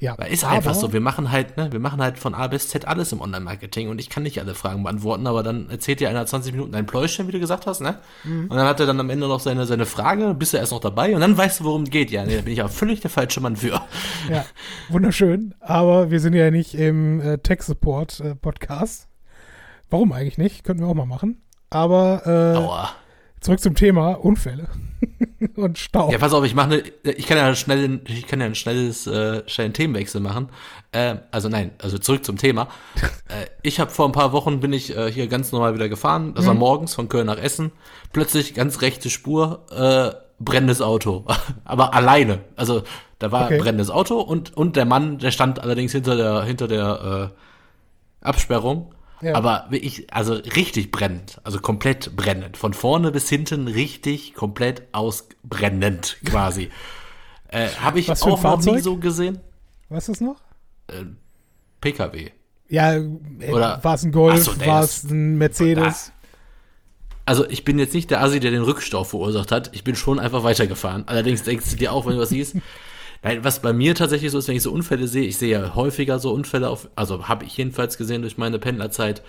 Ja, Weil ist aber- einfach so, wir machen halt, ne, wir machen halt von A bis Z alles im Online-Marketing und ich kann nicht alle Fragen beantworten, aber dann erzählt dir einer 20 Minuten ein Pläuschen, wie du gesagt hast, ne? Und dann hat er dann am Ende noch seine, seine Frage, bist du erst noch dabei und dann weißt du, worum es geht. Ja, nee, da bin ich aber völlig der falsche Mann für. Ja, wunderschön. Aber wir sind ja nicht im äh, Tech-Support-Podcast. Warum eigentlich nicht? Könnten wir auch mal machen. Aber äh, Aua. zurück zum Thema Unfälle und Stau. Ja, pass auf, ich mache ne, ich kann ja schnell, ich kann ja ein schnelles, äh, schnellen Themenwechsel machen. Äh, also nein, also zurück zum Thema. äh, ich habe vor ein paar Wochen bin ich äh, hier ganz normal wieder gefahren. Das war Mhm. morgens von Köln nach Essen. Plötzlich ganz rechte Spur, äh, brennendes Auto, aber alleine. Also da war Okay. brennendes Auto und und der Mann, der stand allerdings hinter der hinter der äh, Absperrung. Ja. Aber wirklich, also richtig brennend, also komplett brennend. Von vorne bis hinten richtig komplett ausbrennend quasi. äh, Habe ich auch noch nie so gesehen. Was ist noch? PKW. Ja, äh, Oder- war es ein Golf, so, war es ein Mercedes? Also ich bin jetzt nicht der Assi, der den Rückstau verursacht hat. Ich bin schon einfach weitergefahren. Allerdings denkst du dir auch, wenn du was siehst. Nein, was bei mir tatsächlich so ist, wenn ich so Unfälle sehe, ich sehe ja häufiger so Unfälle auf, also habe ich jedenfalls gesehen durch meine Pendlerzeit,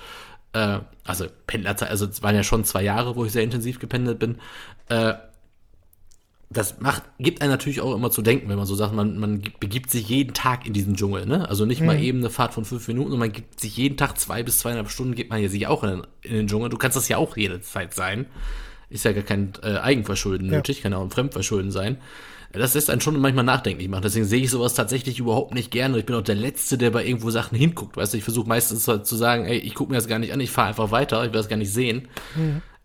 äh, also Pendlerzeit, also es waren ja schon zwei Jahre, wo ich sehr intensiv gependelt bin, äh, das macht, gibt einem natürlich auch immer zu denken, wenn man so sagt, man, man begibt sich jeden Tag in diesen Dschungel, ne? Also nicht mal eben eine Fahrt von fünf Minuten, sondern man gibt sich jeden Tag zwei bis zweieinhalb Stunden, gibt man ja sich auch in, den- in den Dschungel. Du kannst das ja auch jede Zeit sein. Ist ja gar kein äh, Eigenverschulden Ja. nötig, kann ja auch ein Fremdverschulden sein. Das lässt einen schon manchmal nachdenklich machen. Deswegen sehe ich sowas tatsächlich überhaupt nicht gerne. Ich bin auch der Letzte, der bei irgendwo Sachen hinguckt. Weißt du, ich versuche meistens halt zu sagen, ey, ich gucke mir das gar nicht an, ich fahre einfach weiter, ich will das gar nicht sehen.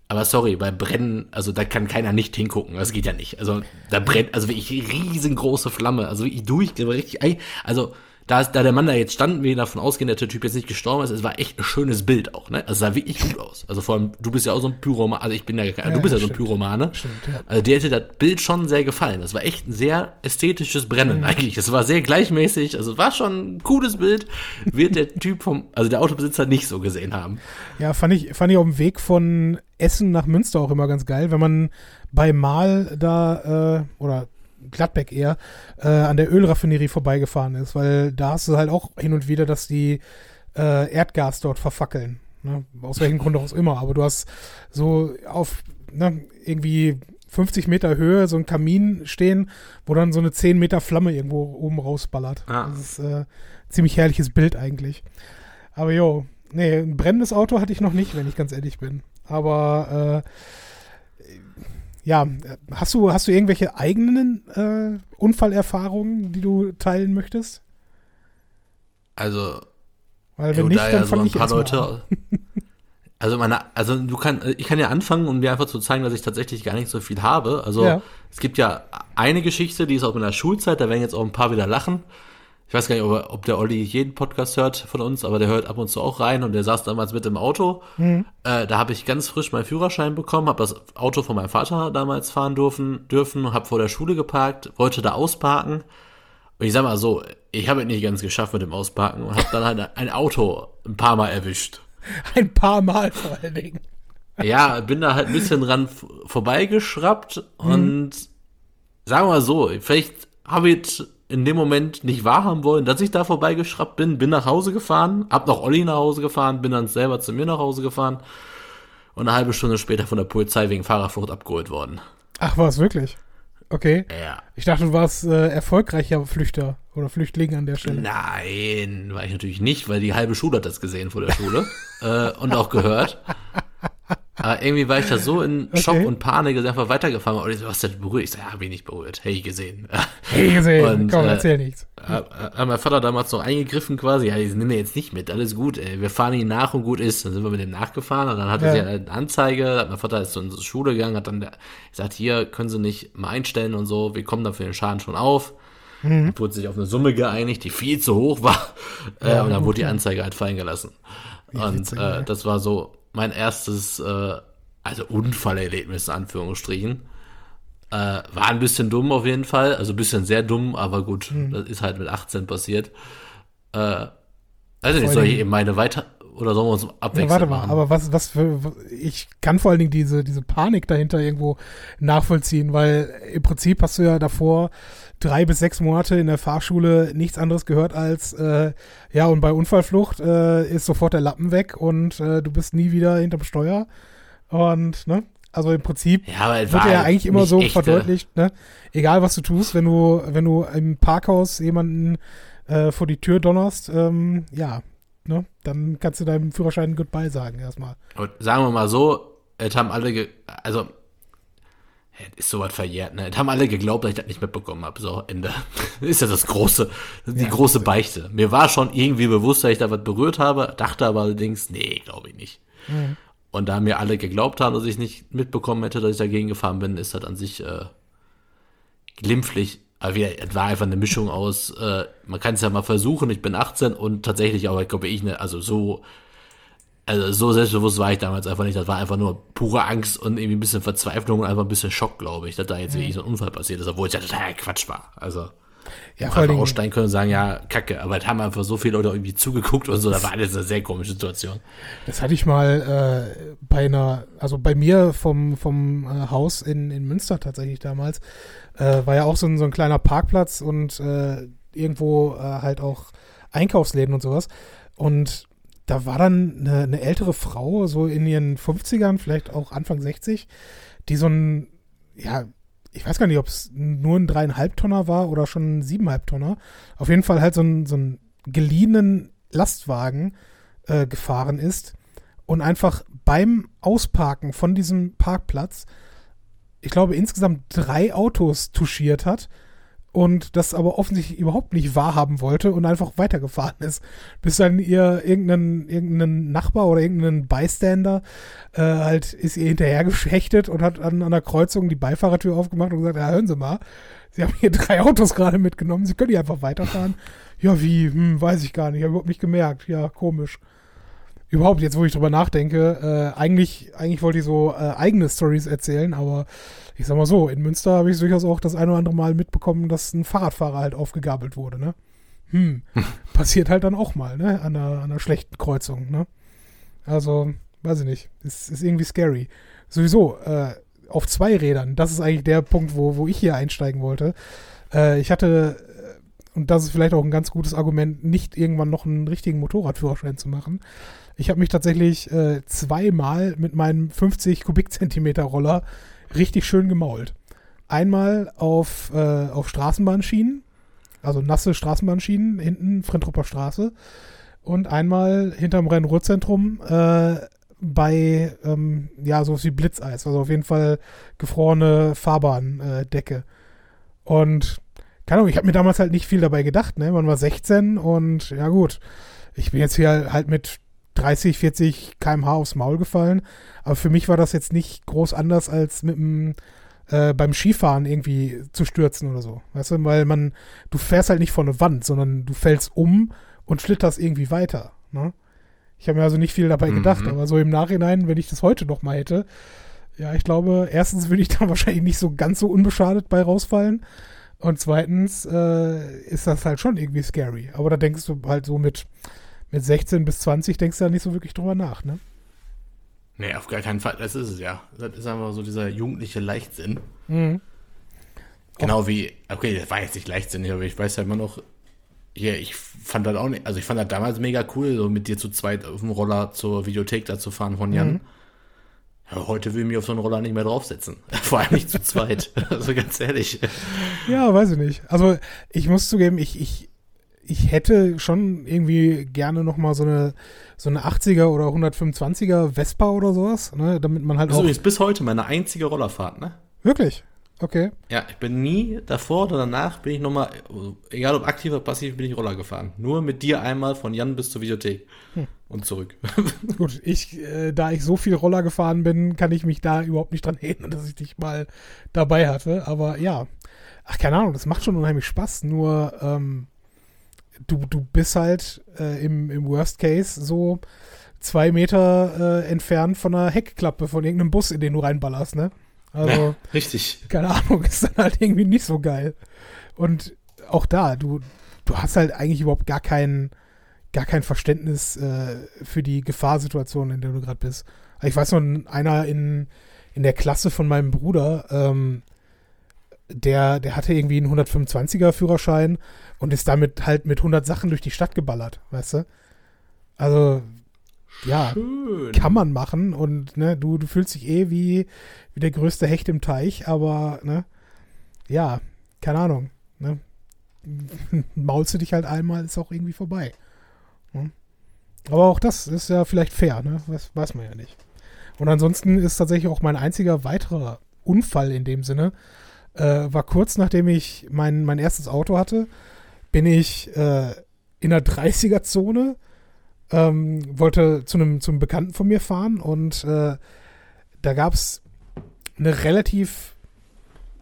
Aber sorry, bei Brennen, also da kann keiner nicht hingucken. Das geht ja nicht. Also da brennt, also wirklich riesengroße Flamme. Also wirklich durch, richtig, also da, da der Mann da jetzt stand, wir davon ausgehen, dass der Typ jetzt nicht gestorben ist, es war echt ein schönes Bild auch, ne? Also es sah wirklich gut aus. Also vor allem, du bist ja auch so ein Pyroman, also ich bin ja, kein- Ja, du bist ja so ein. Pyromane. Stimmt, ja. Also dir hätte das Bild schon sehr gefallen. Das war echt ein sehr ästhetisches Brennen Mhm. eigentlich. Es war sehr gleichmäßig, also es war schon ein cooles Bild. Wird der Typ vom, also der Autobesitzer nicht so gesehen haben. Ja, fand ich, fand ich auf dem Weg von Essen nach Münster auch immer ganz geil, wenn man bei Mal da, äh, oder Gladbeck eher, äh, an der Ölraffinerie vorbeigefahren ist, weil da hast du halt auch hin und wieder, dass die äh, Erdgas dort verfackeln. Ne? Aus welchem Grund auch immer. Aber du hast so auf ne, irgendwie 50 Meter Höhe so ein Kamin stehen, wo dann so eine 10 Meter Flamme irgendwo oben rausballert. Ah. Das ist äh, ziemlich herrliches Bild eigentlich. Aber jo, nee, ein brennendes Auto hatte ich noch nicht, wenn ich ganz ehrlich bin. Aber äh, ja, hast du, hast du irgendwelche eigenen äh, Unfallerfahrungen, die du teilen möchtest? Also, Weil wenn nicht, da dann ja so ein ich paar Leute. an. Also meine, also du kann, ich kann ja anfangen, um dir einfach zu zeigen, dass ich tatsächlich gar nicht so viel habe. Also Ja. es gibt ja eine Geschichte, die ist aus meiner Schulzeit, da werden jetzt auch ein paar wieder lachen. Ich weiß gar nicht, ob, ob der Olli jeden Podcast hört von uns, aber der hört ab und zu auch rein und der saß damals mit im Auto. Mhm. Äh, da habe ich ganz frisch meinen Führerschein bekommen, habe das Auto von meinem Vater damals fahren dürfen, dürfen habe vor der Schule geparkt, wollte da ausparken. Und ich sag mal so, ich habe es nicht ganz geschafft mit dem Ausparken und habe dann halt ein Auto ein paar Mal erwischt. Ein paar Mal vor allen Dingen. Ja, bin da halt ein bisschen dran vorbeigeschraubt und sagen wir mal so, vielleicht habe ich in dem Moment nicht wahrhaben wollen, dass ich da vorbeigeschraubt bin, bin nach Hause gefahren, hab noch Olli nach Hause gefahren, bin dann selber zu mir nach Hause gefahren und eine halbe Stunde später von der Polizei wegen Fahrerflucht abgeholt worden. Ach, war es wirklich? Okay. Ja. Ich dachte, du warst äh, erfolgreicher Flüchter oder Flüchtling an der Stelle. Nein, war ich natürlich nicht, weil die halbe Schule hat das gesehen vor der Schule äh, und auch gehört. Aber irgendwie war ich da so in Schock Okay. und Panik, dass ich einfach weitergefahren war. Und ich so, was denn berührt? Ich so, ja, hab ich nicht berührt. Hey, gesehen. Hey, gesehen. Und, Komm, äh, erzähl nichts. Hat hat mein Vater damals noch eingegriffen quasi, ja, ich nehme jetzt nicht mit, alles gut, ey. wir fahren ihn nach und gut ist. Dann sind wir mit dem nachgefahren und dann hatte Ja. sie eine Anzeige, hat mein Vater ist zur Schule gegangen, hat dann gesagt, hier können Sie nicht mal einstellen und so, wir kommen dann für den Schaden schon auf. Mhm. Wurde sich auf eine Summe geeinigt, die viel zu hoch war. äh, und dann wurde die Anzeige halt fallen gelassen. und witzig, äh, ja. das war so mein erstes, äh, also Unfallerlebnis in Anführungsstrichen. Äh, war ein bisschen dumm auf jeden Fall, also ein bisschen sehr dumm, aber gut, Mhm. das ist halt mit 18 passiert. Äh, also nicht, soll ich eben meine weiter oder sollen wir uns Ja, abwechseln warte mal, machen? aber was, was für, ich kann vor allen Dingen diese, diese Panik dahinter irgendwo nachvollziehen, weil im Prinzip hast du ja davor drei bis sechs Monate in der Fahrschule nichts anderes gehört als, äh, ja, und bei Unfallflucht äh, ist sofort der Lappen weg und äh, du bist nie wieder hinterm Steuer. Und, ne, also im Prinzip ja, wird war ja halt eigentlich immer so echte- verdeutlicht, ne? Egal was du tust, wenn du, wenn du im Parkhaus jemanden äh, vor die Tür donnerst, ähm, ja, ne? Dann kannst du deinem Führerschein Goodbye sagen erstmal. Und sagen wir mal so, es haben alle, ge also, ist sowas verjährt, ne? Es haben alle geglaubt, dass ich das nicht mitbekommen habe. So, Ende. ist ja das große, die Ja. große Beichte. Mir war schon irgendwie bewusst, dass ich da was berührt habe, dachte aber allerdings, nee, glaube ich nicht. Mhm. Und da mir alle geglaubt haben, dass ich nicht mitbekommen hätte, dass ich dagegen gefahren bin, ist das an sich äh, glimpflich. Aber wieder, es war einfach eine Mischung aus, äh, man kann es ja mal versuchen, ich bin 18 und tatsächlich, ich glaube ich, ne, also so, also so selbstbewusst war ich damals einfach nicht. Das war einfach nur pure Angst und irgendwie ein bisschen Verzweiflung und einfach ein bisschen Schock, glaube ich, dass da jetzt wirklich so ein Unfall passiert ist, obwohl es ja total Quatsch war. Also Ja, vor einfach aussteigen können und sagen, ja, kacke, aber es haben einfach so viele Leute irgendwie zugeguckt und so, da war alles eine sehr komische Situation. das hatte ich mal äh, bei einer, also bei mir vom, vom äh, Haus in, in Münster tatsächlich damals, äh, war ja auch so ein, so ein kleiner Parkplatz und äh, irgendwo äh, halt auch Einkaufsläden und sowas. Und da war dann eine, eine ältere Frau, so in ihren 50ern, vielleicht auch Anfang 60, die so ein, ja, ich weiß gar nicht, ob es nur ein dreieinhalb Tonner war oder schon ein siebeneinhalb Tonner. Auf jeden Fall halt so ein, so ein geliehenen Lastwagen äh, gefahren ist und einfach beim Ausparken von diesem Parkplatz, ich glaube, insgesamt drei Autos touchiert hat und das aber offensichtlich überhaupt nicht wahrhaben wollte und einfach weitergefahren ist, bis dann ihr irgendein, irgendein Nachbar oder irgendein Bystander äh, halt ist ihr hinterher geschächtet und hat an, der Kreuzung die Beifahrertür aufgemacht und gesagt, ja, hören Sie mal, Sie haben hier drei Autos gerade mitgenommen, Sie können hier einfach weiterfahren. Ja, wie? Hm, weiß ich gar nicht, habe überhaupt nicht gemerkt. Ja, komisch. Überhaupt, jetzt wo ich drüber nachdenke, äh, eigentlich, eigentlich wollte ich so äh, eigene Stories erzählen, aber ich sag mal so, in Münster habe ich durchaus auch das ein oder andere Mal mitbekommen, dass ein Fahrradfahrer halt aufgegabelt wurde, ne? Hm, passiert halt dann auch mal, ne? An einer, an einer schlechten Kreuzung, ne? Also, weiß ich nicht, ist, ist irgendwie scary. Sowieso, äh, auf zwei Rädern, das ist eigentlich der Punkt, wo, wo ich hier einsteigen wollte. Äh, ich hatte, äh, und das ist vielleicht auch ein ganz gutes Argument, nicht irgendwann noch einen richtigen Motorradführerschein zu machen. Ich habe mich tatsächlich äh, zweimal mit meinem 50 Kubikzentimeter Roller richtig schön gemault. Einmal auf, äh, auf Straßenbahnschienen, also nasse Straßenbahnschienen, hinten Frentropper Straße. und einmal hinterm Rhein-Ruhr-Zentrum äh, bei, ähm, ja, so wie Blitzeis, also auf jeden Fall gefrorene Fahrbahndecke. Äh, und, keine Ahnung, ich habe mir damals halt nicht viel dabei gedacht, ne? Man war 16 und ja gut, ich bin jetzt hier halt mit 30, 40 km/h aufs Maul gefallen, aber für mich war das jetzt nicht groß anders als mit dem äh, beim Skifahren irgendwie zu stürzen oder so. Weißt du, weil man, du fährst halt nicht vor eine Wand, sondern du fällst um und schlitterst irgendwie weiter. Ne? Ich habe mir also nicht viel dabei mhm. gedacht, aber so im Nachhinein, wenn ich das heute noch mal hätte, ja, ich glaube, erstens würde ich da wahrscheinlich nicht so ganz so unbeschadet bei rausfallen. Und zweitens äh, ist das halt schon irgendwie scary. Aber da denkst du halt so mit, mit 16 bis 20 denkst du da nicht so wirklich drüber nach, ne? Nee, auf gar keinen Fall. Das ist es ja. Das ist einfach so dieser jugendliche Leichtsinn. Mhm. Genau wie, okay, das war jetzt nicht leichtsinnig, aber ich weiß ja immer noch, hier, ich fand das auch nicht, also ich fand das damals mega cool, so mit dir zu zweit auf dem Roller zur Videothek da zu fahren von Jan. Mhm. Ja, heute will ich mich auf so einen Roller nicht mehr draufsetzen. Vor allem nicht zu zweit. also ganz ehrlich. Ja, weiß ich nicht. Also ich muss zugeben, ich, ich, ich hätte schon irgendwie gerne noch mal so eine, so eine 80er oder 125er Vespa oder sowas, ne, damit man halt also auch... ist bis heute meine einzige Rollerfahrt, ne? Wirklich? Okay. Ja, ich bin nie davor oder danach bin ich nochmal, egal ob aktiv oder passiv, bin ich Roller gefahren. Nur mit dir einmal von Jan bis zur Videothek hm. und zurück. Gut, ich, äh, da ich so viel Roller gefahren bin, kann ich mich da überhaupt nicht dran erinnern, dass ich dich mal dabei hatte. Aber ja, ach, keine Ahnung, das macht schon unheimlich Spaß. Nur, ähm, du, du bist halt äh, im, im Worst Case so zwei Meter äh, entfernt von einer Heckklappe von irgendeinem Bus, in den du reinballerst, ne? Also, ja, richtig. Keine Ahnung, ist dann halt irgendwie nicht so geil. Und auch da, du, du hast halt eigentlich überhaupt gar kein, gar kein Verständnis äh, für die Gefahrsituation, in der du gerade bist. Also ich weiß noch, einer in, in der Klasse von meinem Bruder, ähm, der, der hatte irgendwie einen 125er Führerschein und ist damit halt mit 100 Sachen durch die Stadt geballert, weißt du? Also, ja, Schön. kann man machen und ne, du, du fühlst dich eh wie, wie der größte Hecht im Teich, aber ne, ja, keine Ahnung. Ne? Maulst du dich halt einmal, ist auch irgendwie vorbei. Ne? Aber auch das ist ja vielleicht fair, ne? Das weiß man ja nicht. Und ansonsten ist tatsächlich auch mein einziger weiterer Unfall in dem Sinne, äh, war kurz nachdem ich mein, mein erstes Auto hatte, bin ich äh, in der 30er-Zone ähm, wollte zu einem, zum Bekannten von mir fahren und äh, da gab es eine relativ,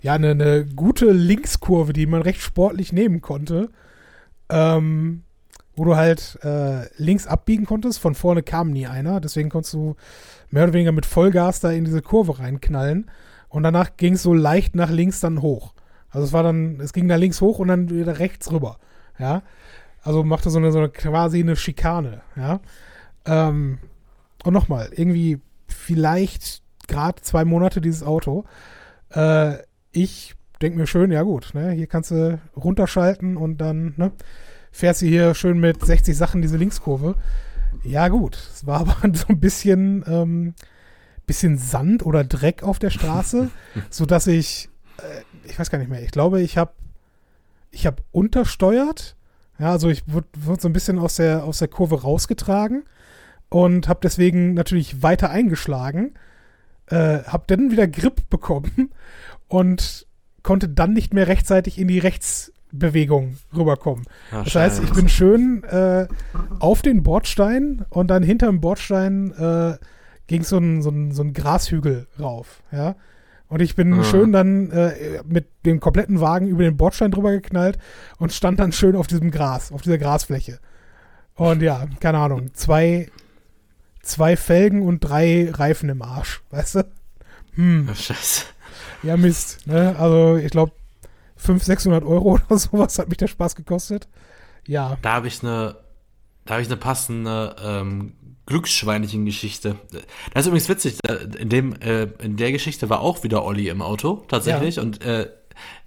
ja, eine, eine, gute Linkskurve, die man recht sportlich nehmen konnte. Ähm, wo du halt äh, links abbiegen konntest. Von vorne kam nie einer. Deswegen konntest du mehr oder weniger mit Vollgas da in diese Kurve reinknallen. Und danach ging es so leicht nach links dann hoch. Also es war dann, es ging da links hoch und dann wieder rechts rüber. Ja. Also machte so eine, so eine quasi eine Schikane, ja. Ähm, und nochmal, irgendwie vielleicht gerade zwei Monate dieses Auto. Äh, ich denke mir schön, ja gut, ne, hier kannst du runterschalten und dann, ne, fährst du hier schön mit 60 Sachen diese Linkskurve. Ja gut, es war aber so ein bisschen, ähm, bisschen Sand oder Dreck auf der Straße, sodass ich, ich weiß gar nicht mehr, ich glaube, ich habe ich habe untersteuert ja, also ich wurde, wurde so ein bisschen aus der, aus der Kurve rausgetragen und habe deswegen natürlich weiter eingeschlagen, äh, habe dann wieder Grip bekommen und konnte dann nicht mehr rechtzeitig in die Rechtsbewegung rüberkommen. Ach, das heißt, ich bin schön äh, auf den Bordstein und dann hinterm Bordstein äh, ging so ein, so, ein, so ein Grashügel rauf, ja. Und ich bin mhm. schön dann äh, mit dem kompletten Wagen über den Bordstein drüber geknallt und stand dann schön auf diesem Gras, auf dieser Grasfläche. Und ja, keine Ahnung, zwei, zwei Felgen und drei Reifen im Arsch, weißt du? Hm. Oh, scheiße. Ja, Mist. Ne? Also, ich glaube, 500, 600 Euro oder sowas hat mich der Spaß gekostet. Ja. Da habe ich eine, da habe ich eine passende ähm, Glücksschweinchen-Geschichte. Das ist übrigens witzig. In, dem, äh, in der Geschichte war auch wieder Olli im Auto, tatsächlich. Ja. Und äh,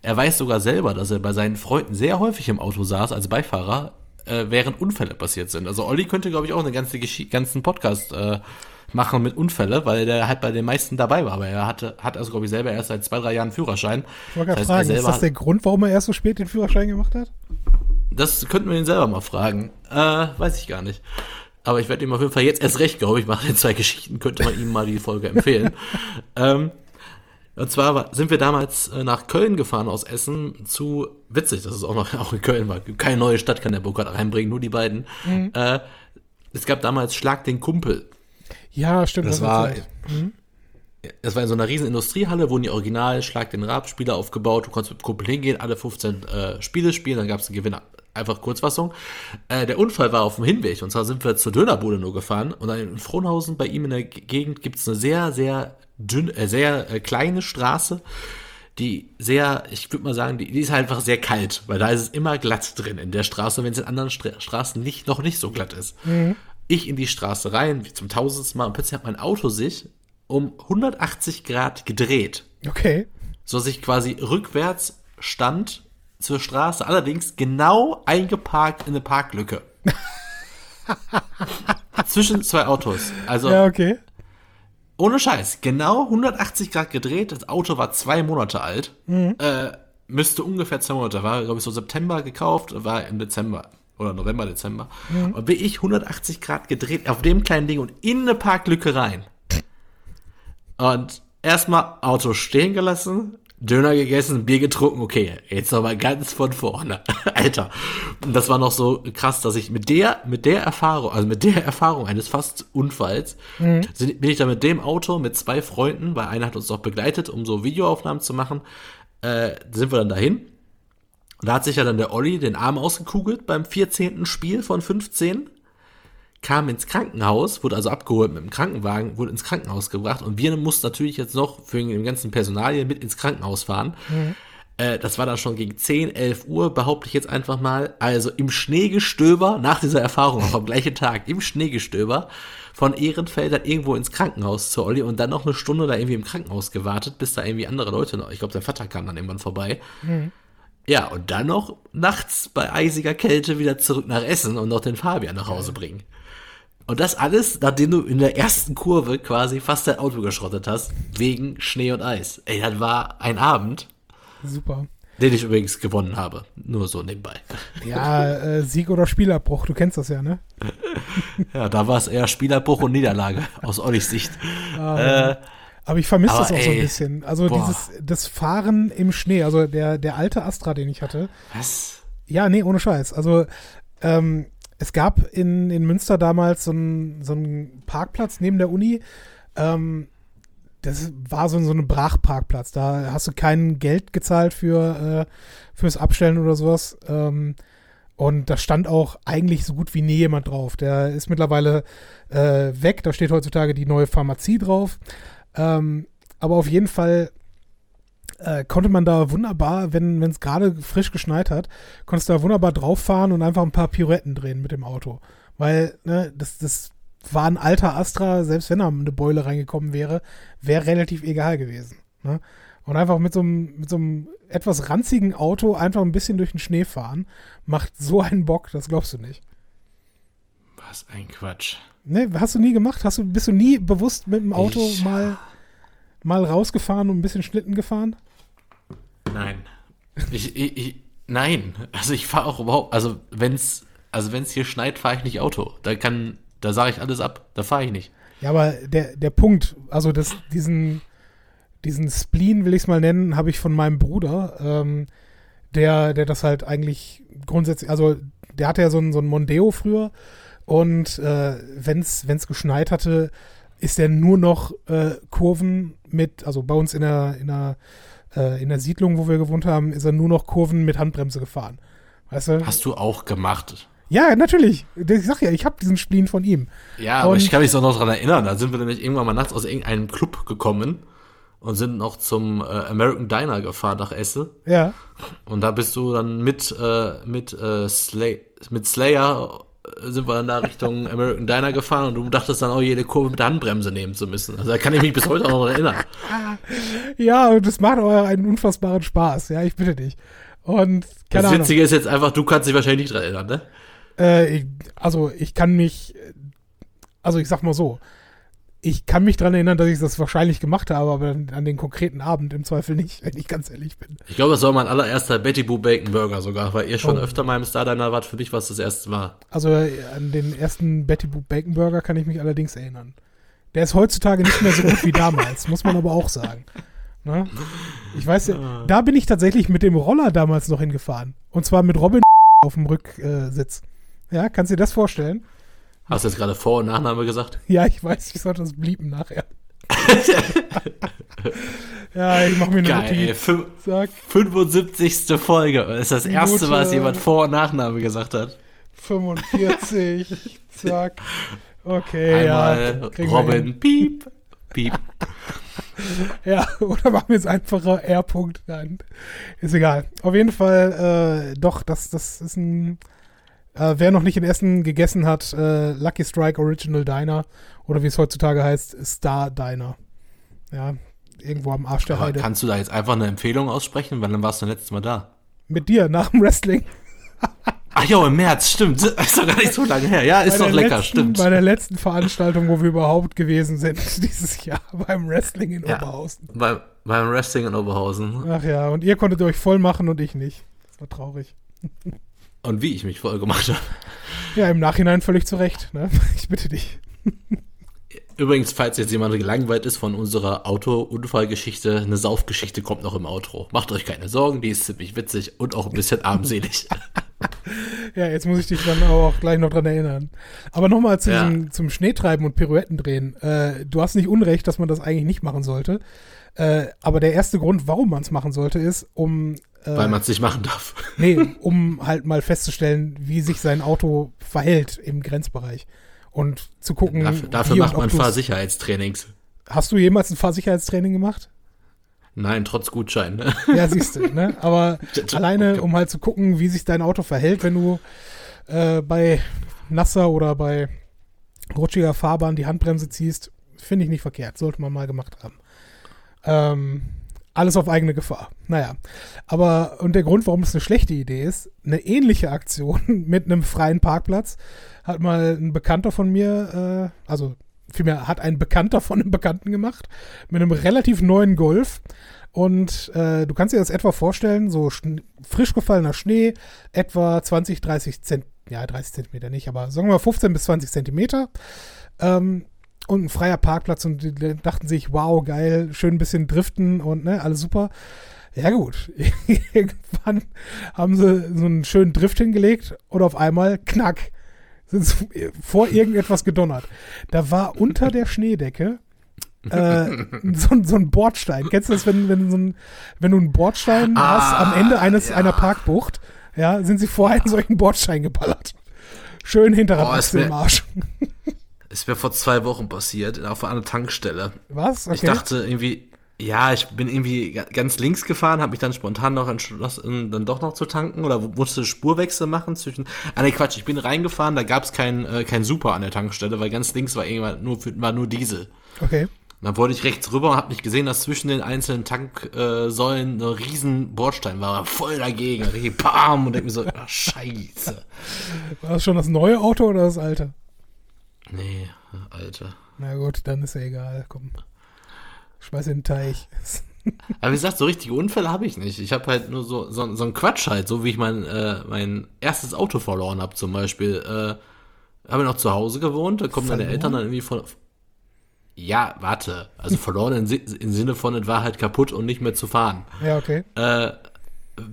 er weiß sogar selber, dass er bei seinen Freunden sehr häufig im Auto saß als Beifahrer, äh, während Unfälle passiert sind. Also Olli könnte, glaube ich, auch einen ganze ganzen Podcast äh, machen mit Unfälle, weil der halt bei den meisten dabei war. Aber er hatte, hat also, glaube ich, selber erst seit zwei, drei Jahren Führerschein. Ich wollte gerade fragen, ist das der Grund, warum er erst so spät den Führerschein gemacht hat? Das könnten wir ihn selber mal fragen. Äh, weiß ich gar nicht. Aber ich werde ihm auf jeden Fall jetzt erst recht, glaube ich, machen den zwei Geschichten, könnte man ihm mal die Folge empfehlen. ähm, und zwar war, sind wir damals äh, nach Köln gefahren aus Essen zu, witzig, dass es auch noch auch in Köln war. Keine neue Stadt kann der Burkhardt reinbringen, nur die beiden. Mhm. Äh, es gab damals Schlag den Kumpel. Ja, stimmt. Das, das war, mhm. das war in so einer riesen Industriehalle, wurden die Original Schlag den Rab-Spieler aufgebaut. Du konntest mit dem Kumpel hingehen, alle 15 äh, Spiele spielen, dann gab es einen Gewinner. Einfach Kurzfassung. Äh, der Unfall war auf dem Hinweg und zwar sind wir zur Dönerbude nur gefahren und dann in Frohnhausen bei ihm in der Gegend gibt es eine sehr, sehr dünn, äh, sehr äh, kleine Straße, die sehr, ich würde mal sagen, die, die, ist halt einfach sehr kalt, weil da ist es immer glatt drin in der Straße, wenn es in anderen Stra Straßen nicht, noch nicht so glatt ist. Mhm. Ich in die Straße rein, wie zum tausendsten Mal, und plötzlich hat mein Auto sich um 180 Grad gedreht. Okay. So dass ich quasi rückwärts stand zur Straße, allerdings genau eingeparkt in eine Parklücke. Zwischen zwei Autos. Also ja, okay. Ohne Scheiß, genau 180 Grad gedreht. Das Auto war zwei Monate alt. Mhm. Äh, müsste ungefähr zwei Monate. War, glaube ich, so September gekauft, war im Dezember. Oder November, Dezember. Mhm. Und bin ich 180 Grad gedreht auf dem kleinen Ding und in eine Parklücke rein. Und erstmal Auto stehen gelassen, Döner gegessen, Bier getrunken, okay, jetzt nochmal ganz von vorne. Alter. Und das war noch so krass, dass ich mit der, mit der Erfahrung, also mit der Erfahrung eines fast Unfalls, mhm. bin ich da mit dem Auto mit zwei Freunden, weil einer hat uns auch begleitet, um so Videoaufnahmen zu machen, äh, sind wir dann dahin. Und da hat sich ja dann der Olli den Arm ausgekugelt beim 14. Spiel von 15 kam ins Krankenhaus, wurde also abgeholt mit dem Krankenwagen, wurde ins Krankenhaus gebracht und wir mussten natürlich jetzt noch für den ganzen Personalien mit ins Krankenhaus fahren. Mhm. Äh, das war dann schon gegen 10, 11 Uhr, behaupte ich jetzt einfach mal. Also im Schneegestöber, nach dieser Erfahrung, auch am gleichen Tag, im Schneegestöber von Ehrenfeld dann irgendwo ins Krankenhaus zu Olli und dann noch eine Stunde da irgendwie im Krankenhaus gewartet, bis da irgendwie andere Leute noch, ich glaube, der Vater kam dann irgendwann vorbei. Mhm. Ja, und dann noch nachts bei eisiger Kälte wieder zurück nach Essen und noch den Fabian nach Hause bringen. Und das alles, nachdem du in der ersten Kurve quasi fast dein Auto geschrottet hast, wegen Schnee und Eis. Ey, das war ein Abend. Super. Den ich übrigens gewonnen habe. Nur so nebenbei. Ja, äh, Sieg oder Spielabbruch, du kennst das ja, ne? ja, da war es eher Spielabbruch und Niederlage, aus Ollis Sicht. Ah, äh, aber ich vermisse das auch ey, so ein bisschen. Also boah. dieses, das Fahren im Schnee, also der, der alte Astra, den ich hatte. Was? Ja, nee, ohne Scheiß. Also, ähm, es gab in, in Münster damals so einen so Parkplatz neben der Uni. Ähm, das war so, so ein Brachparkplatz. Da hast du kein Geld gezahlt für äh, fürs Abstellen oder sowas. Ähm, und da stand auch eigentlich so gut wie nie jemand drauf. Der ist mittlerweile äh, weg. Da steht heutzutage die neue Pharmazie drauf. Ähm, aber auf jeden Fall äh, konnte man da wunderbar, wenn es gerade frisch geschneit hat, konntest du da wunderbar drauf fahren und einfach ein paar Pirouetten drehen mit dem Auto. Weil, ne, das, das war ein alter Astra, selbst wenn da eine Beule reingekommen wäre, wäre relativ egal gewesen. Ne? Und einfach mit so, einem, mit so einem etwas ranzigen Auto einfach ein bisschen durch den Schnee fahren, macht so einen Bock, das glaubst du nicht. Was ein Quatsch. Ne, hast du nie gemacht? Hast du, bist du nie bewusst mit dem Auto ich, mal, mal rausgefahren und ein bisschen Schlitten gefahren? Nein. Ich, ich, ich, nein. Also ich fahre auch überhaupt, also wenn's, also wenn's hier schneit, fahre ich nicht Auto. Da kann, da sage ich alles ab. Da fahre ich nicht. Ja, aber der, der Punkt, also das, diesen, diesen Spleen, will ich es mal nennen, habe ich von meinem Bruder, ähm, der, der das halt eigentlich grundsätzlich, also der hatte ja so ein, so ein Mondeo früher und äh, wenn es geschneit hatte, ist der nur noch äh, Kurven mit, also bei uns in der, in der äh, in der Siedlung, wo wir gewohnt haben, ist er nur noch Kurven mit Handbremse gefahren. Weißt du? Hast du auch gemacht? Ja, natürlich. Ich sag ja, ich habe diesen Spleen von ihm. Ja, aber und ich kann mich auch noch daran erinnern. Da sind wir nämlich irgendwann mal nachts aus irgendeinem Club gekommen und sind noch zum äh, American Diner gefahren nach Esse. Ja. Und da bist du dann mit, äh, mit, äh, Slay mit Slayer sind wir dann da Richtung American Diner gefahren und du dachtest dann auch jede Kurve mit der Handbremse nehmen zu müssen. Also da kann ich mich bis heute auch noch erinnern. Ja, und das macht auch einen unfassbaren Spaß. Ja, ich bitte dich. Und keine Das Witzige Ahnung. ist jetzt einfach, du kannst dich wahrscheinlich nicht dran erinnern, ne? Äh, ich, also ich kann mich, also ich sag mal so, ich kann mich dran erinnern, dass ich das wahrscheinlich gemacht habe, aber an den konkreten Abend im Zweifel nicht, wenn ich ganz ehrlich bin. Ich glaube, es war mein allererster Betty Boo Bacon Burger sogar, weil ihr schon oh. öfter mal im Star Diner wart. Für mich war es das erste Mal. Also an den ersten Betty Boo Bacon Burger kann ich mich allerdings erinnern. Der ist heutzutage nicht mehr so gut wie damals, muss man aber auch sagen. Na? Ich weiß ja, da bin ich tatsächlich mit dem Roller damals noch hingefahren. Und zwar mit Robin auf dem Rücksitz. Ja, kannst du dir das vorstellen? Hast du jetzt gerade Vor- und Nachname gesagt? Ja, ich weiß, ich sollte das blieben nachher. ja, ich mach mir eine Geil, Notiz. Sag. 75. Folge. Das ist das erste Mal, dass jemand Vor- und Nachname gesagt hat. 45. Zack. Okay, Einmal ja. Robin, piep, piep. ja, oder machen wir es einfacher, R-Punkt. Nein, ist egal. Auf jeden Fall, äh, doch, das, das ist ein äh, wer noch nicht in Essen gegessen hat, äh, Lucky Strike Original Diner oder wie es heutzutage heißt, Star Diner. Ja, irgendwo am Arsch der Aber Heide. Kannst du da jetzt einfach eine Empfehlung aussprechen? Wann warst du letztes Mal da? Mit dir, nach dem Wrestling. Ach ja, im März, stimmt. Ist doch gar nicht so lange her. Ja, ist doch lecker, letzten, stimmt. Bei der letzten Veranstaltung, wo wir überhaupt gewesen sind, dieses Jahr, beim Wrestling in ja, Oberhausen. Beim, beim Wrestling in Oberhausen. Ach ja, und ihr konntet euch voll machen und ich nicht. Das war traurig. Und wie ich mich voll gemacht habe. Ja, im Nachhinein völlig zu Recht. Ne? Ich bitte dich. Übrigens, falls jetzt jemand gelangweilt ist von unserer Auto-Unfallgeschichte, eine Saufgeschichte kommt noch im Outro. Macht euch keine Sorgen, die ist ziemlich witzig und auch ein bisschen armselig. ja, jetzt muss ich dich dann auch gleich noch dran erinnern. Aber nochmal zu ja. zum Schneetreiben und Pirouetten drehen. Äh, du hast nicht Unrecht, dass man das eigentlich nicht machen sollte. Äh, aber der erste Grund, warum man es machen sollte, ist, um äh, Weil man es nicht machen darf. Nee, um halt mal festzustellen, wie sich sein Auto verhält im Grenzbereich. Und zu gucken. Dafür, dafür macht man Fahrsicherheitstrainings. Hast du jemals ein Fahrsicherheitstraining gemacht? Nein, trotz Gutschein. Ne? Ja, siehst du, ne? Aber alleine, um halt zu gucken, wie sich dein Auto verhält, wenn du äh, bei nasser oder bei rutschiger Fahrbahn die Handbremse ziehst, finde ich nicht verkehrt. Sollte man mal gemacht haben. Ähm, alles auf eigene Gefahr. Naja. Aber, und der Grund, warum es eine schlechte Idee ist, eine ähnliche Aktion mit einem freien Parkplatz hat mal ein Bekannter von mir, äh, also vielmehr hat ein Bekannter von einem Bekannten gemacht, mit einem relativ neuen Golf. Und äh, du kannst dir das etwa vorstellen, so frisch gefallener Schnee, etwa 20, 30 Zentimeter, ja 30 Zentimeter nicht, aber sagen wir mal 15 bis 20 Zentimeter. Ähm, und ein freier Parkplatz und die dachten sich, wow, geil, schön ein bisschen driften und ne, alles super. Ja gut, irgendwann haben sie so einen schönen Drift hingelegt und auf einmal, knack, sind sie vor irgendetwas gedonnert. Da war unter der Schneedecke äh, so, so, ein Bordstein. Kennst du das, wenn, wenn, so ein, wenn du einen Bordstein ah, hast am Ende eines ja. einer Parkbucht, ja, sind sie vor einen solchen Bordstein geballert. Schön Hinterrad oh, im Arsch. Ist mir vor zwei Wochen passiert, auf einer Tankstelle. Was? Okay. Ich dachte irgendwie, ja, ich bin irgendwie ganz links gefahren, habe mich dann spontan noch entschlossen, dann doch noch zu tanken oder musste Spurwechsel machen zwischen. Ah ne, Quatsch, ich bin reingefahren, da gab es kein, äh, kein Super an der Tankstelle, weil ganz links war irgendwann nur, war nur Diesel. Okay. dann wollte ich rechts rüber und habe nicht gesehen, dass zwischen den einzelnen Tanksäulen äh, ein riesen Bordstein war. Voll dagegen. Richtig bam und denk mir so, ach, scheiße. War das schon das neue Auto oder das alte? Nee, Alter. Na gut, dann ist ja egal. Komm. Schmeiß in den Teich. Aber wie gesagt, so richtige Unfälle habe ich nicht. Ich habe halt nur so, so, so einen Quatsch halt, so wie ich mein, äh, mein erstes Auto verloren habe zum Beispiel. Äh, habe ich noch zu Hause gewohnt, da kommen meine Eltern dann irgendwie von... Ja, warte. Also verloren im, im Sinne von, es war halt kaputt und nicht mehr zu fahren. Ja, okay. Äh,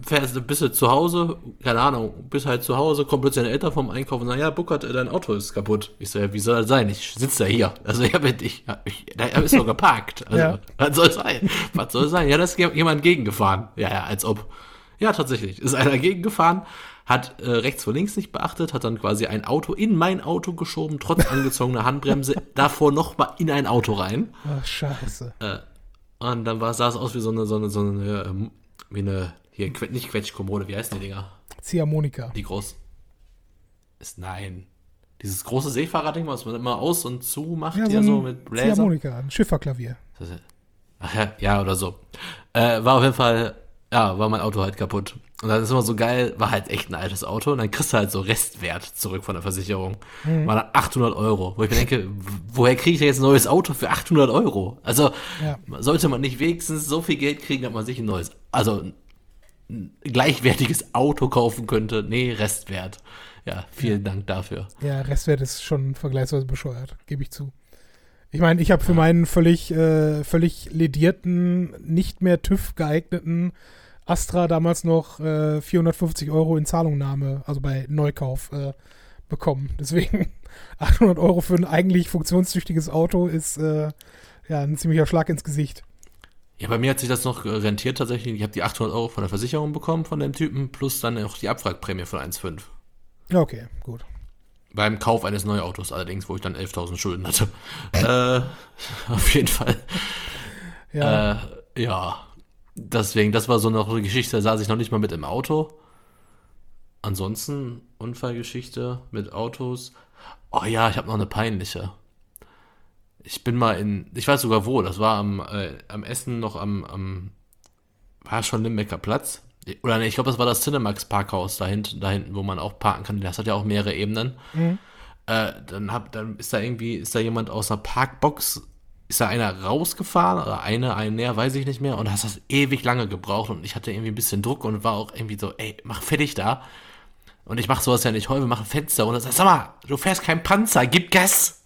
fährst, du zu Hause, keine Ahnung, bist halt zu Hause, kommt plötzlich deine Eltern vom Einkaufen und sagen, ja, Buckert, dein Auto ist kaputt. Ich so, ja, wie soll das sein? Ich sitze da hier. Also, ja, ich, ich, da ist doch geparkt. Also, ja. was soll es sein? Was soll sein? Ja, da ist jemand gegengefahren. Ja, ja, als ob. Ja, tatsächlich. Ist einer gegengefahren, hat äh, rechts vor links nicht beachtet, hat dann quasi ein Auto in mein Auto geschoben, trotz angezogener Handbremse, davor nochmal in ein Auto rein. Ach, scheiße. Äh, und dann war, sah es aus wie so eine, so eine, so eine, ähm, wie eine hier, nicht Quetschkommode, wie heißen die Dinger? Ziehharmonika. Die groß. Ist nein. Dieses große Seefahrradding, was man immer aus und zu macht, ja, so, ja, so mit Bläser. Ziehharmonika, ein Schifferklavier. Ach ja, ja, oder so. Äh, war auf jeden Fall ja, war mein Auto halt kaputt. Und dann ist immer so geil, war halt echt ein altes Auto und dann kriegst du halt so Restwert zurück von der Versicherung. Mhm. War dann 800 Euro. Wo ich mir denke, woher kriege ich denn jetzt ein neues Auto für 800 Euro? Also ja. sollte man nicht wenigstens so viel Geld kriegen, dass man sich ein neues, also ein gleichwertiges Auto kaufen könnte. Nee, Restwert. Ja, vielen ja. Dank dafür. Ja, Restwert ist schon vergleichsweise bescheuert, gebe ich zu. Ich meine, ich habe für meinen völlig, äh, völlig ledierten, nicht mehr TÜV geeigneten Astra damals noch äh, 450 Euro in Zahlungnahme, also bei Neukauf, äh, bekommen. Deswegen 800 Euro für ein eigentlich funktionstüchtiges Auto ist äh, ja ein ziemlicher Schlag ins Gesicht. Ja, bei mir hat sich das noch rentiert tatsächlich. Ich habe die 800 Euro von der Versicherung bekommen von dem Typen, plus dann auch die Abwrackprämie von 1,5. Okay, gut. Beim Kauf eines neuen Autos allerdings, wo ich dann 11.000 Schulden hatte. äh, auf jeden Fall. Ja. Äh, ja. Deswegen, das war so eine Geschichte, da saß ich noch nicht mal mit im Auto. Ansonsten Unfallgeschichte mit Autos. Oh ja, ich habe noch eine peinliche. Ich bin mal in, ich weiß sogar wo, das war am, äh, am Essen noch am, am, war schon Limbecker Platz. Oder nee, ich glaube, das war das Cinemax Parkhaus da hinten, da hinten, wo man auch parken kann. Das hat ja auch mehrere Ebenen. Mhm. Äh, dann, hab, dann ist da irgendwie, ist da jemand aus einer Parkbox, ist da einer rausgefahren oder eine, ein näher, weiß ich nicht mehr. Und das hat ewig lange gebraucht und ich hatte irgendwie ein bisschen Druck und war auch irgendwie so, ey, mach fertig da. Und ich mach sowas ja nicht heute, mach ein Fenster und dann sagt, sag mal, du fährst kein Panzer, gib Gas.